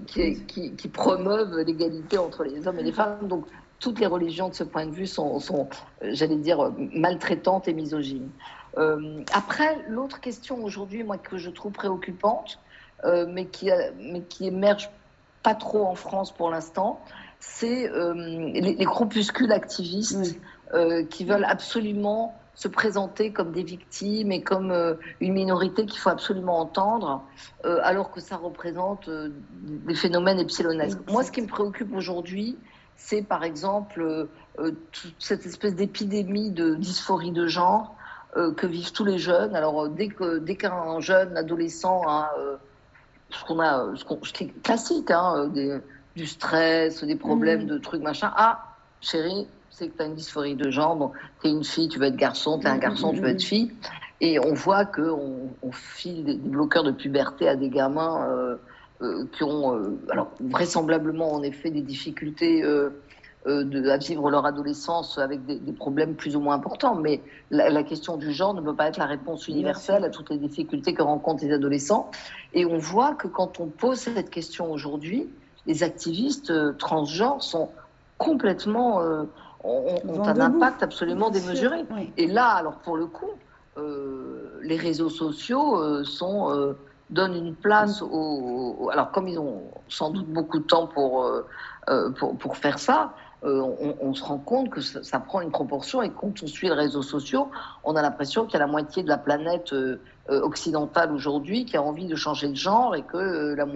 qui, promeuve l'égalité entre les hommes et les femmes. Donc toutes les religions de ce point de vue sont, sont euh, j'allais dire, maltraitantes et misogynes. Euh, après, l'autre question aujourd'hui, moi, que je trouve préoccupante, euh, mais, qui, mais qui émerge pas trop en France pour l'instant, c'est les, groupuscules activistes qui veulent absolument se présenter comme des victimes et comme une minorité qu'il faut absolument entendre, alors que ça représente des phénomènes epsilonesques. Moi, ce qui me préoccupe aujourd'hui, c'est par exemple cette espèce d'épidémie de dysphorie de genre que vivent tous les jeunes. Alors, dès qu'un dès qu'un jeune adolescent a ce qu'on a, ce, qui est classique, hein, du stress, des problèmes mm. de trucs, machin. Ah, chérie, c'est que tu as une dysphorie de genre, donc tu es une fille, tu veux être garçon, tu es un garçon, tu veux être fille. Et on voit qu'on on file des, bloqueurs de puberté à des gamins euh, euh, qui ont, euh, alors vraisemblablement en effet, des difficultés de, à vivre leur adolescence avec des, problèmes plus ou moins importants. Mais la, la, question du genre ne peut pas être la réponse universelle à toutes les difficultés que rencontrent les adolescents. Et on voit que quand on pose cette question aujourd'hui, les activistes transgenres sont complètement ont, un impact absolument démesuré. Et là, alors pour le coup, euh, les réseaux sociaux euh, sont, euh, donnent une place aux, Alors comme ils ont sans doute beaucoup de temps pour, pour, pour, faire ça, on, se rend compte que ça, prend une proportion et quand on suit les réseaux sociaux, on a l'impression qu'il y a la moitié de la planète occidentale aujourd'hui qui a envie de changer de genre et que la,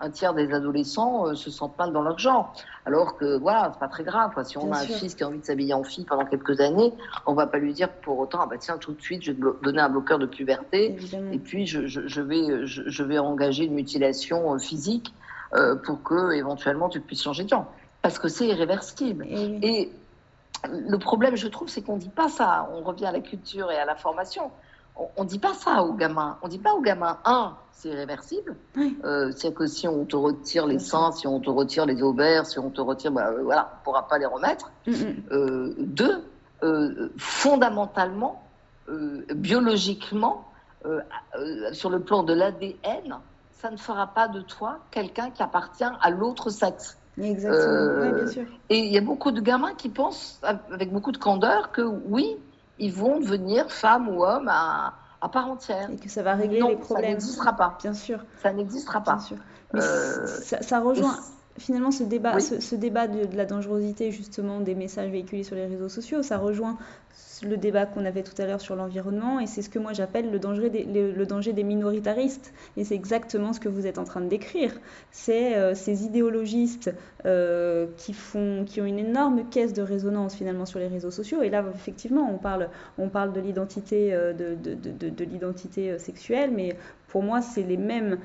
un tiers des adolescents euh, se sentent mal dans leur genre. Alors que voilà, c'est pas très grave. Si on a un fils qui a envie de s'habiller en fille pendant quelques années, on va pas lui dire pour autant ah bah tiens tout de suite je vais te donner un bloqueur de puberté et puis je, je, vais je, vais engager une mutilation euh, physique euh, pour que éventuellement tu puisses changer de genre parce que c'est irréversible. Et, le problème, je trouve, c'est qu'on dit pas ça. On revient à la culture et à la formation on ne dit pas ça aux gamins. On ne dit pas aux gamins, un, c'est irréversible. Euh, c'est que si on te retire les seins, si on te retire les ovaires, si on te retire, bah, euh, voilà, on ne pourra pas les remettre. Mm, mm. Euh, deux, fondamentalement, biologiquement, sur le plan de l'ADN, ça ne fera pas de toi quelqu'un qui appartient à l'autre sexe. Exactement. bien sûr. Et il y a beaucoup de gamins qui pensent, avec beaucoup de candeur, que oui, ils vont devenir femmes ou hommes à, à part entière. Et que ça va régler les problèmes. Ça n'existera pas. Bien sûr. Ça n'existera pas. Bien sûr. Mais euh, ça, rejoint finalement ce débat, ce, débat de, de, la dangerosité justement des messages véhiculés sur les réseaux sociaux. Ça rejoint le débat qu'on avait tout à l'heure sur l'environnement, et c'est ce que moi j'appelle le, danger des, le, danger des minoritaristes. Et c'est exactement ce que vous êtes en train de décrire. C'est euh, ces idéologistes euh, qui, font, qui ont une énorme caisse de résonance finalement sur les réseaux sociaux. Et là, effectivement, on parle, on parle de l'identité euh, de, de, de, de l'identité sexuelle, mais pour moi, c'est les mêmes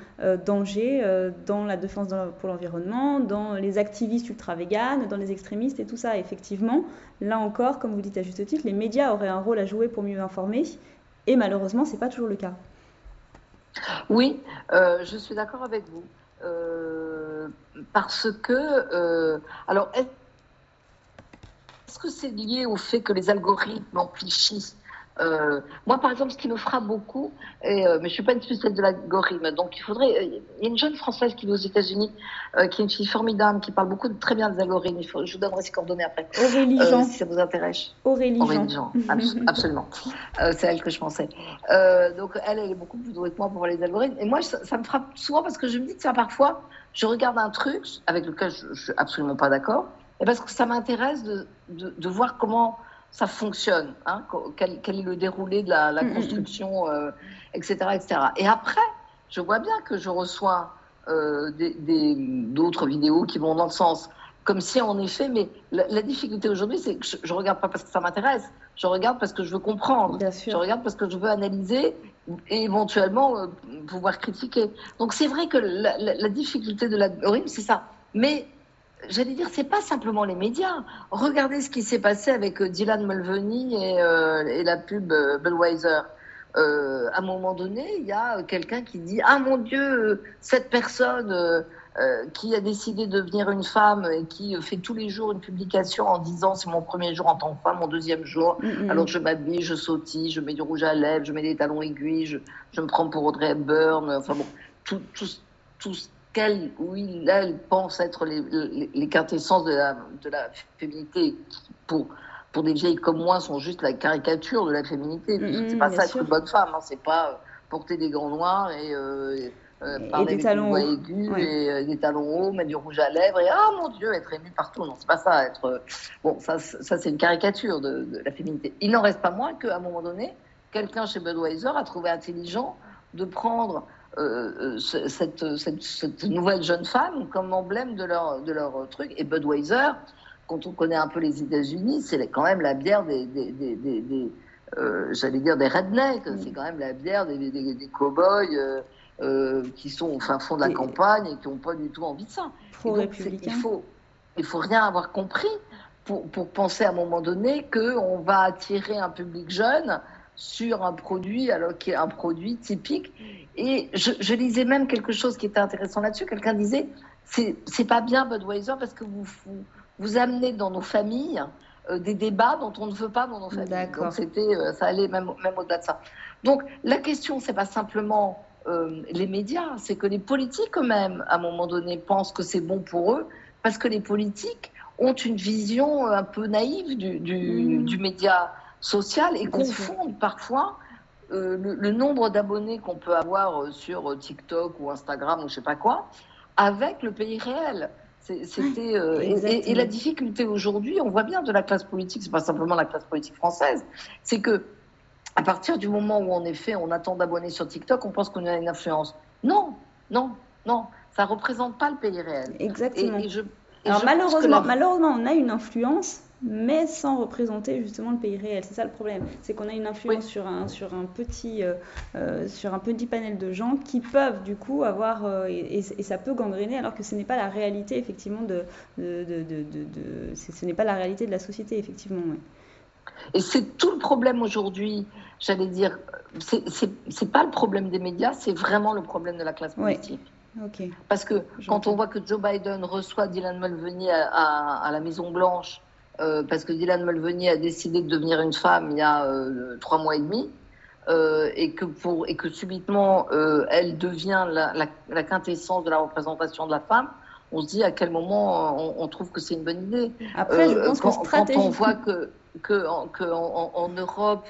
dangers dans la défense pour l'environnement, dans les activistes ultra-véganes, dans les extrémistes et tout ça. Effectivement, là encore, comme vous dites à juste titre, médias auraient un rôle à jouer pour mieux informer, et malheureusement, ce n'est pas toujours le cas. Oui, euh, je suis d'accord avec vous. Euh, parce que, euh, alors, est-ce que c'est lié au fait que les algorithmes amplifient euh, moi, par exemple, ce qui me frappe beaucoup, et, euh, mais je suis pas une spécialiste de l'algorithme, donc il faudrait. Euh, il y a une jeune française qui vit aux États-Unis, qui est une fille formidable, qui parle beaucoup de, très bien des algorithmes. je vous donnerai ses coordonnées après. Aurélie Jean. Si ça vous intéresse. Aurélie, Aurélie Jean. [LAUGHS] absolument. c'est elle que je pensais. donc elle, elle est beaucoup plus douée que moi pour voir les algorithmes. Et moi, ça, me frappe souvent parce que je me dis que ça, parfois, je regarde un truc avec lequel je, ne suis absolument pas d'accord, et parce que ça m'intéresse de, de, de voir comment ça fonctionne, hein, quel, est le déroulé de la, construction, etc., euh, etc. Et après, je vois bien que je reçois euh, d'autres vidéos qui vont dans le sens. Comme si, en effet, mais la, difficulté aujourd'hui, c'est que je, ne regarde pas parce que ça m'intéresse, je regarde parce que je veux comprendre, je regarde parce que je veux analyser et éventuellement euh, pouvoir critiquer. Donc c'est vrai que la, la difficulté de l'algorithme, c'est ça. Mais j'allais dire, c'est pas simplement les médias. Regardez ce qui s'est passé avec euh, Dylan Mulvaney et, euh, et la pub euh, Budweiser. Euh, à un moment donné, il y a quelqu'un qui dit Ah mon Dieu, cette personne euh, qui a décidé de devenir une femme et qui fait tous les jours une publication en disant C'est mon premier jour en tant que femme, mon deuxième jour, mm, mm. alors je m'habille, je sautille, je mets du rouge à lèvres, je mets des talons aiguilles, je, je me prends pour Audrey Hepburn, enfin bon, tout, tout, tout qu'elle ou il, elle pense être les, les, quintessences de la, de la féminité pour, pour des vieilles comme moi sont juste la caricature de la féminité. Mm, c'est pas ça être une bonne femme, hein, c'est pas euh, porter des gants noirs et, euh, et des talons hauts. et des talons hauts, mettre du rouge à lèvres et ah mon Dieu, être ému partout. Non, c'est pas ça. Être bon, ça, ça c'est une caricature de, de, la féminité. Il n'en reste pas moins qu'à un moment donné, quelqu'un chez Budweiser a trouvé intelligent de prendre euh, euh, cette, cette, cette, nouvelle jeune femme comme emblème de leur, de leur truc. Et Budweiser, quand on connaît un peu les États-Unis, c'est quand même la bière des, des, des, des euh, j'allais dire des rednecks, c'est quand même la bière des, cow-boys qui sont au fin fond de la campagne et qui n'ont pas du tout envie de ça. Donc, il faut, il faut rien avoir compris pour, pour penser à un moment donné qu'on va attirer un public jeune sur un produit, alors qui est un produit typique. Et je, lisais même quelque chose qui était intéressant là-dessus. Quelqu'un disait, c'est pas bien Budweiser parce que vous, vous, amenez dans nos familles euh, des débats dont on ne veut pas dans nos familles. Donc c'était, euh, ça allait même, même au-delà de ça. Donc la question, c'est pas simplement euh, les médias, c'est que les politiques eux-mêmes, à un moment donné, pensent que c'est bon pour eux parce que les politiques ont une vision un peu naïve du, du, mmh. du média social et confondent parfois euh, le, nombre d'abonnés qu'on peut avoir euh, sur euh, TikTok ou Instagram ou je sais pas quoi avec le pays réel. C'était et, la difficulté aujourd'hui, on voit bien de la classe politique, c'est pas simplement la classe politique française, c'est que à partir du moment où en effet on attend d'abonnés sur TikTok, on pense qu'on a une influence. Non, non, non, ça représente pas le pays réel. Exactement. Alors malheureusement, malheureusement, on a une influence, mais sans représenter justement le pays réel. C'est ça le problème, c'est qu'on a une influence sur, un, sur, un petit, euh, euh, sur un petit panel de gens qui peuvent du coup avoir, euh, et, ça peut gangréner alors que ce n'est pas la réalité effectivement de, de, de, de ce n'est pas la réalité de la société effectivement. Et c'est tout le problème aujourd'hui, j'allais dire, c'est pas le problème des médias, c'est vraiment le problème de la classe politique. Parce que quand on voit que Joe Biden reçoit Dylan Mulvaney à, à la Maison Blanche euh, parce que Dylan Mulvaney a décidé de devenir une femme il y a euh, trois mois et demi, euh, et, que pour, et que subitement elle devient la, la, la, quintessence de la représentation de la femme, on se dit à quel moment on, on trouve que c'est une bonne idée. Après, je pense quand, quand on voit que, que, que en, en, Europe,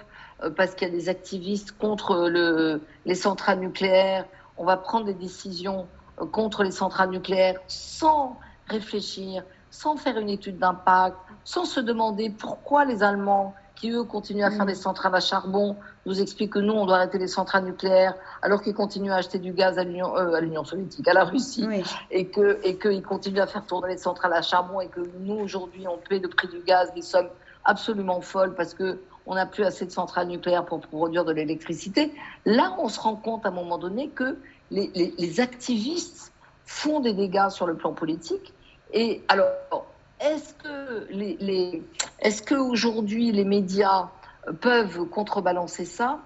parce qu'il y a des activistes contre le, les centrales nucléaires, on va prendre des décisions contre les centrales nucléaires sans réfléchir, sans faire une étude d'impact, sans se demander pourquoi les Allemands, qui eux continuent à faire mm. des centrales à charbon, nous expliquent que nous, on doit arrêter les centrales nucléaires, alors qu'ils continuent à acheter du gaz à l'Union, euh, soviétique, à la Russie, et que et qu'ils continuent à faire tourner les centrales à charbon, et que nous aujourd'hui, on paie le prix du gaz des sommes absolument folles parce que on n'a plus assez de centrales nucléaires pour produire de l'électricité. Là, on se rend compte à un moment donné que les, les, les activistes font des dégâts sur le plan politique. Et alors, est-ce que les, les est-ce qu'aujourd'hui les médias peuvent contrebalancer ça?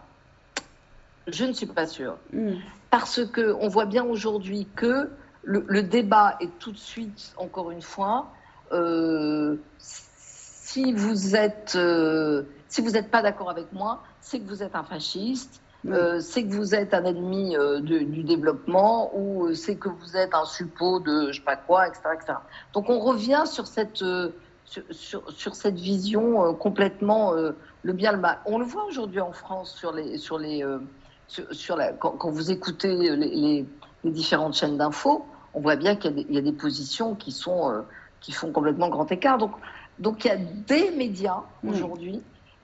Je ne suis pas sûre. Mm. Parce que on voit bien aujourd'hui que le, débat est tout de suite, encore une fois, euh, si vous êtes, euh, si vous n'êtes pas d'accord avec moi, c'est que vous êtes un fasciste, euh, c'est que vous êtes un ennemi euh, du développement ou euh, c'est que vous êtes un suppôt de je sais pas quoi, etc. etc. Donc on revient sur cette, sur, sur, cette vision complètement le bien, le mal. On le voit aujourd'hui en France sur les, sur les, sur, la, quand, quand, vous écoutez les, les, les différentes chaînes d'infos, on voit bien qu'il y, y, a des positions qui, sont, qui font complètement grand écart. Donc, donc il y a des médias aujourd'hui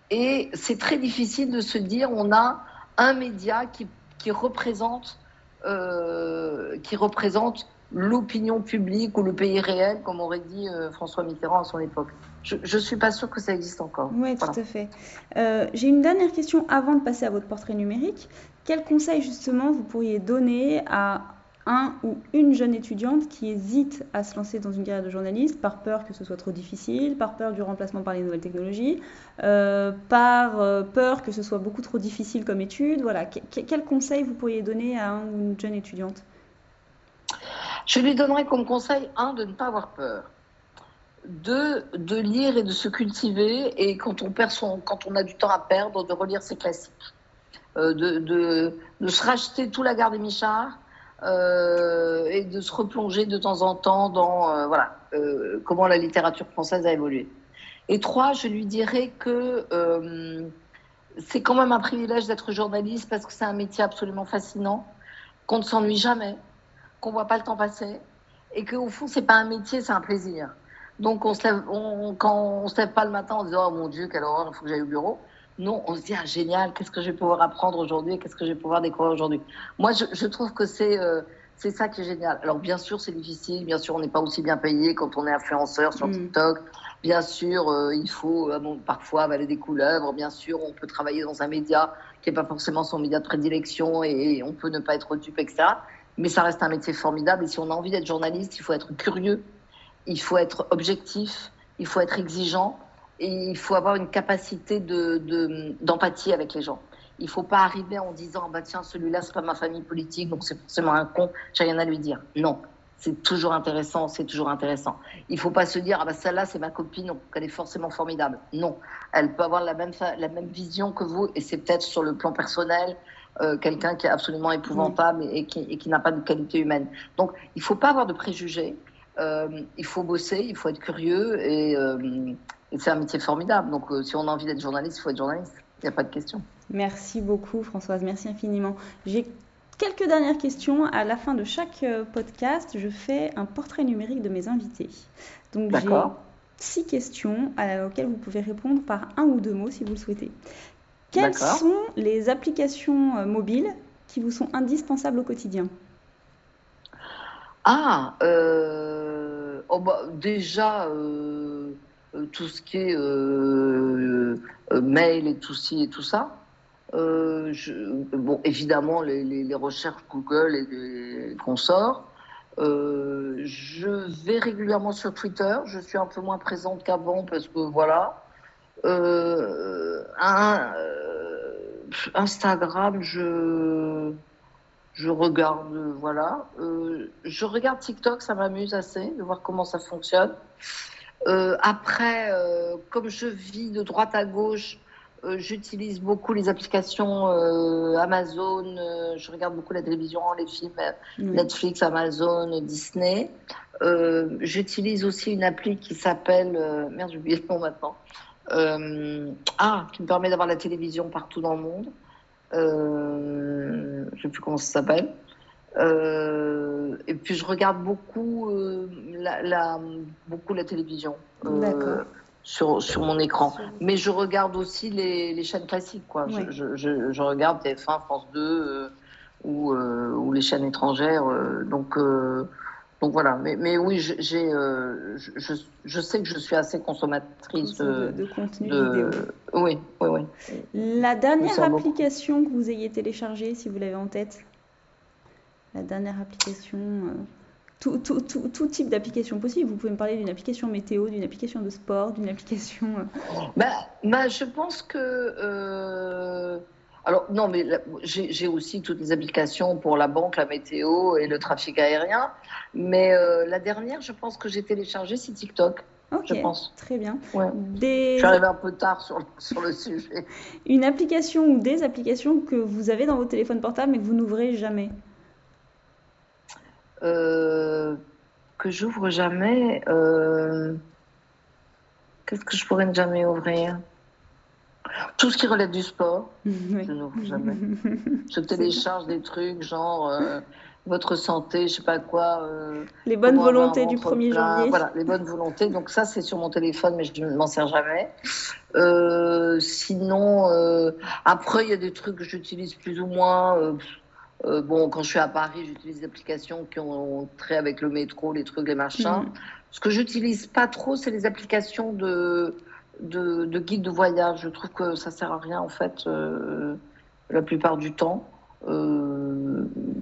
et c'est très difficile de se dire on a un média qui, qui représente, euh, qui représente l'opinion publique ou le pays réel, comme aurait dit euh, François Mitterrand à son époque. Je ne suis pas sûre que ça existe encore. Oui, tout à fait. Euh, j'ai une dernière question avant de passer à votre portrait numérique. Quel conseil justement vous pourriez donner à un ou une jeune étudiante qui hésite à se lancer dans une carrière de journaliste par peur que ce soit trop difficile, par peur du remplacement par les nouvelles technologies, euh, par euh, peur que ce soit beaucoup trop difficile comme étude. Voilà. quel conseil vous pourriez donner à un ou une jeune étudiante? Je lui donnerais comme conseil, un, de ne pas avoir peur. Deux, de lire et de se cultiver, et quand on, perd son, quand on a du temps à perdre, de relire ses classiques. Euh, de, de, de, se racheter tout la gare des Michards, euh, et de se replonger de temps en temps dans euh, voilà euh, comment la littérature française a évolué. Et trois, je lui dirais que c'est quand même un privilège d'être journaliste parce que c'est un métier absolument fascinant, qu'on ne s'ennuie jamais, qu'on voit pas le temps passer, et qu'au fond, c'est pas un métier, c'est un plaisir. Donc, on se lève, on, quand on se lève pas le matin en disant Oh mon Dieu, quelle horreur, il faut que j'aille au bureau. Non, on se dit ah, génial, qu'est-ce que je vais pouvoir apprendre aujourd'hui, qu'est-ce que je vais pouvoir découvrir aujourd'hui. Moi, je, je, trouve que c'est euh, c'est ça qui est génial. Alors, bien sûr, c'est difficile, bien sûr, on n'est pas aussi bien payé quand on est influenceur sur mm. TikTok. Bien sûr, euh, il faut euh, bon, parfois avaler des couleuvres. Bien sûr, on peut travailler dans un média qui n'est pas forcément son média de prédilection et, et on peut ne pas être dupe, etc. Mais ça reste un métier formidable. Et si on a envie d'être journaliste, il faut être curieux il faut être objectif, il faut être exigeant il faut avoir une capacité d'empathie de, avec les gens. Il ne faut pas arriver en disant bah tiens celui-là c'est pas ma famille politique donc c'est forcément un con, j'ai rien à lui dire. Non, c'est toujours intéressant, c'est toujours intéressant. Il ne faut pas se dire ah bah celle-là c'est ma copine donc elle est forcément formidable. Non, elle peut avoir la même vision que vous et c'est peut-être sur le plan personnel euh, quelqu'un qui est absolument épouvantable et, qui, et qui n'a pas de qualité humaine. Donc il ne faut pas avoir de préjugés. Euh, il faut bosser, il faut être curieux et, euh, c'est un métier formidable. Donc, euh, si on a envie d'être journaliste, il faut être journaliste. Il n'y a pas de question. Merci beaucoup, Françoise. Merci infiniment. J'ai quelques dernières questions. À la fin de chaque podcast, je fais un portrait numérique de mes invités. Donc, j'ai six questions auxquelles vous pouvez répondre par un ou deux mots si vous le souhaitez. Quelles sont les applications mobiles qui vous sont indispensables au quotidien? Ah, euh, oh bah, déjà, euh, euh, tout ce qui est mail et tout, ci et tout ça. bon, évidemment, les, recherches Google et les consorts. je vais régulièrement sur Twitter. Je suis un peu moins présente qu'avant parce que voilà. Instagram, je je regarde, voilà. Euh, je regarde TikTok, ça m'amuse assez de voir comment ça fonctionne. Euh, après, euh, comme je vis de droite à gauche, j'utilise beaucoup les applications Amazon. je regarde beaucoup la télévision, les films Netflix, Amazon, Disney. j'utilise aussi une appli qui s'appelle merde, j'ai oublié le nom maintenant. ah, qui me permet d'avoir la télévision partout dans le monde. Euh, je ne sais plus comment ça s'appelle. Euh, et puis je regarde beaucoup, euh, la, beaucoup la télévision sur, sur mon écran. Mais je regarde aussi les, les chaînes classiques. Quoi. Je, je, je, regarde TF1, France 2 ou, ou les chaînes étrangères. donc donc voilà, mais, mais oui, j'ai, euh, je, je, sais que je suis assez consommatrice de, de, contenu vidéo. Oui, oui, oui. La dernière application que vous ayez téléchargée, si vous l'avez en tête? La dernière application euh, tout, tout, tout, tout, type d'application possible. Vous pouvez me parler d'une application météo, d'une application de sport, d'une application. Euh, [LAUGHS] bah, bah, je pense que. Alors, non, mais j'ai aussi toutes les applications pour la banque, la météo et le trafic aérien. Mais euh, la dernière, je pense que j'ai téléchargé, c'est TikTok. je pense. Très bien. Des... Je suis arrivée un peu tard sur, sur le sujet. Une application ou des applications que vous avez dans votre téléphone portable mais que vous n'ouvrez jamais euh, Que j'ouvre jamais. Euh, qu'est-ce que je pourrais ne jamais ouvrir? Tout ce qui relève du sport, [LAUGHS] je n'ouvre jamais. Je télécharge des trucs genre euh, votre santé, je sais pas quoi. Les bonnes volontés du 1er janvier. Voilà, les bonnes volontés. Donc ça, c'est sur mon téléphone, mais je ne m'en sers jamais. Sinon, après, il y a des trucs que j'utilise plus ou moins. Bon, quand je suis à Paris, j'utilise des applications qui ont trait avec le métro, les trucs, les machins. Mm. Ce que j'utilise pas trop, c'est les applications de de, de, guide de voyage. Je trouve que ça sert à rien en fait euh, la plupart du temps. Euh,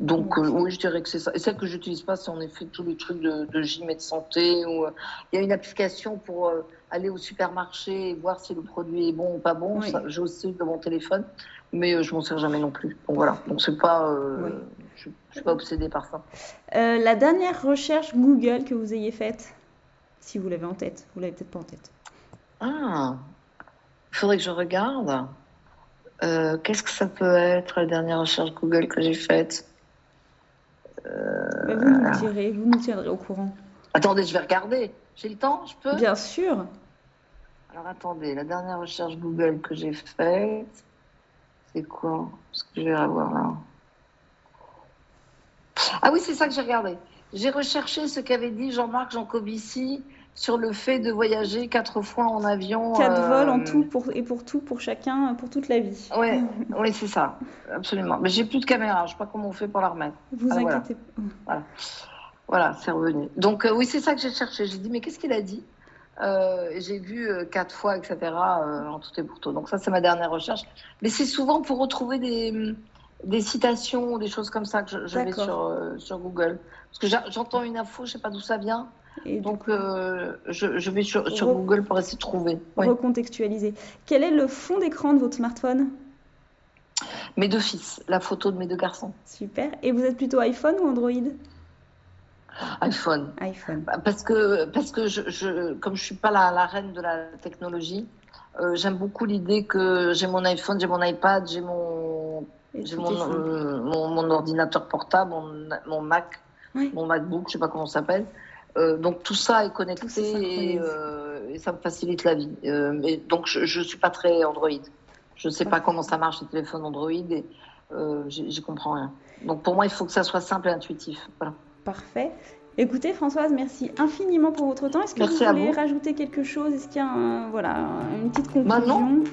donc euh, oui, je dirais que c'est ça. Et celle que j'utilise pas, c'est en effet tous les trucs de, de gym et de santé. Où, il y a une application pour aller au supermarché et voir si le produit est bon ou pas bon. J'ai aussi de mon téléphone, mais je m'en sers jamais non plus. Donc voilà. Donc c'est pas, je, je suis pas obsédée par ça. la dernière recherche Google que vous ayez faite, si vous l'avez en tête, vous l'avez peut-être pas en tête. Ah, il faudrait que je regarde. Euh, qu'est-ce que ça peut être la dernière recherche Google que j'ai faite? Euh, bah, Vous nous direz, vous nous tiendrez au courant. Attendez, je vais regarder. J'ai le temps, je peux? Bien sûr. Alors attendez, la dernière recherche Google que j'ai faite, c'est quoi? Ce que je vais avoir là. Ah oui, c'est ça que j'ai regardé. J'ai recherché ce qu'avait dit Jean-Marc Jancovici sur le fait de voyager quatre fois en avion. Quatre vols en tout pour, et pour tout, pour chacun, pour toute la vie. Oui, [LAUGHS] oui c'est ça, absolument. Mais j'ai plus de caméra, je ne sais pas comment on fait pour la remettre. Vous ah, inquiétez pas. Voilà, voilà c'est revenu. Donc oui, c'est ça que j'ai cherché. J'ai dit, mais qu'est-ce qu'il a dit? Euh, j'ai vu euh, quatre fois, etc., euh, en tout et pour tout. Donc ça, c'est ma dernière recherche. Mais c'est souvent pour retrouver des, des citations, des choses comme ça que je, vais sur, sur Google. Parce que j'entends une info, je ne sais pas d'où ça vient. Et donc, je, je, vais sur, sur Google pour essayer de trouver. Recontextualiser. Quel est le fond d'écran de votre smartphone? Mes deux fils, la photo de mes deux garçons. Super. Et vous êtes plutôt iPhone ou Android? iPhone. iPhone. Bah, parce que, parce que je, je comme je ne suis pas la, la, reine de la technologie, euh, j'aime beaucoup l'idée que j'ai mon iPhone, j'ai mon iPad, j'ai mon, mon, euh, mon, mon, ordinateur portable, mon, mon Mac, mon MacBook, je ne sais pas comment ça s'appelle. Euh, donc tout ça est connecté et, et, ça me facilite la vie. mais, donc je ne suis pas très Android. Je ne sais pas comment ça marche les téléphones Android et j'y comprends rien. Donc pour moi, il faut que ça soit simple et intuitif. Voilà. Parfait. Écoutez, Françoise, merci infiniment pour votre temps. Est-ce que vous voulez rajouter quelque chose? Est-ce qu'il y a voilà, une petite conclusion?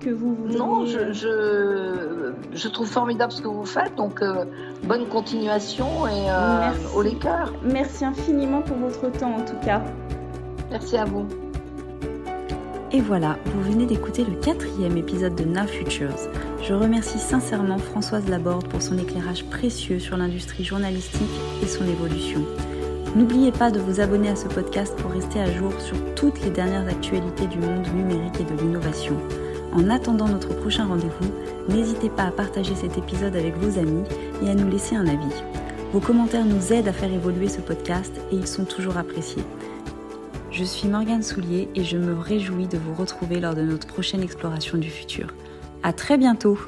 Que vous voudriez... Non, je, je, trouve formidable ce que vous faites. Donc, euh, bonne continuation et euh, au les cœurs. Merci infiniment pour votre temps, en tout cas. Merci à vous. Et voilà, vous venez d'écouter le quatrième épisode de Now Futures. Je remercie sincèrement Françoise Laborde pour son éclairage précieux sur l'industrie journalistique et son évolution. N'oubliez pas de vous abonner à ce podcast pour rester à jour sur toutes les dernières actualités du monde numérique et de l'innovation. En attendant notre prochain rendez-vous, n'hésitez pas à partager cet épisode avec vos amis et à nous laisser un avis. Vos commentaires nous aident à faire évoluer ce podcast et ils sont toujours appréciés. Je suis Morgane Soulier et je me réjouis de vous retrouver lors de notre prochaine exploration du futur. À très bientôt!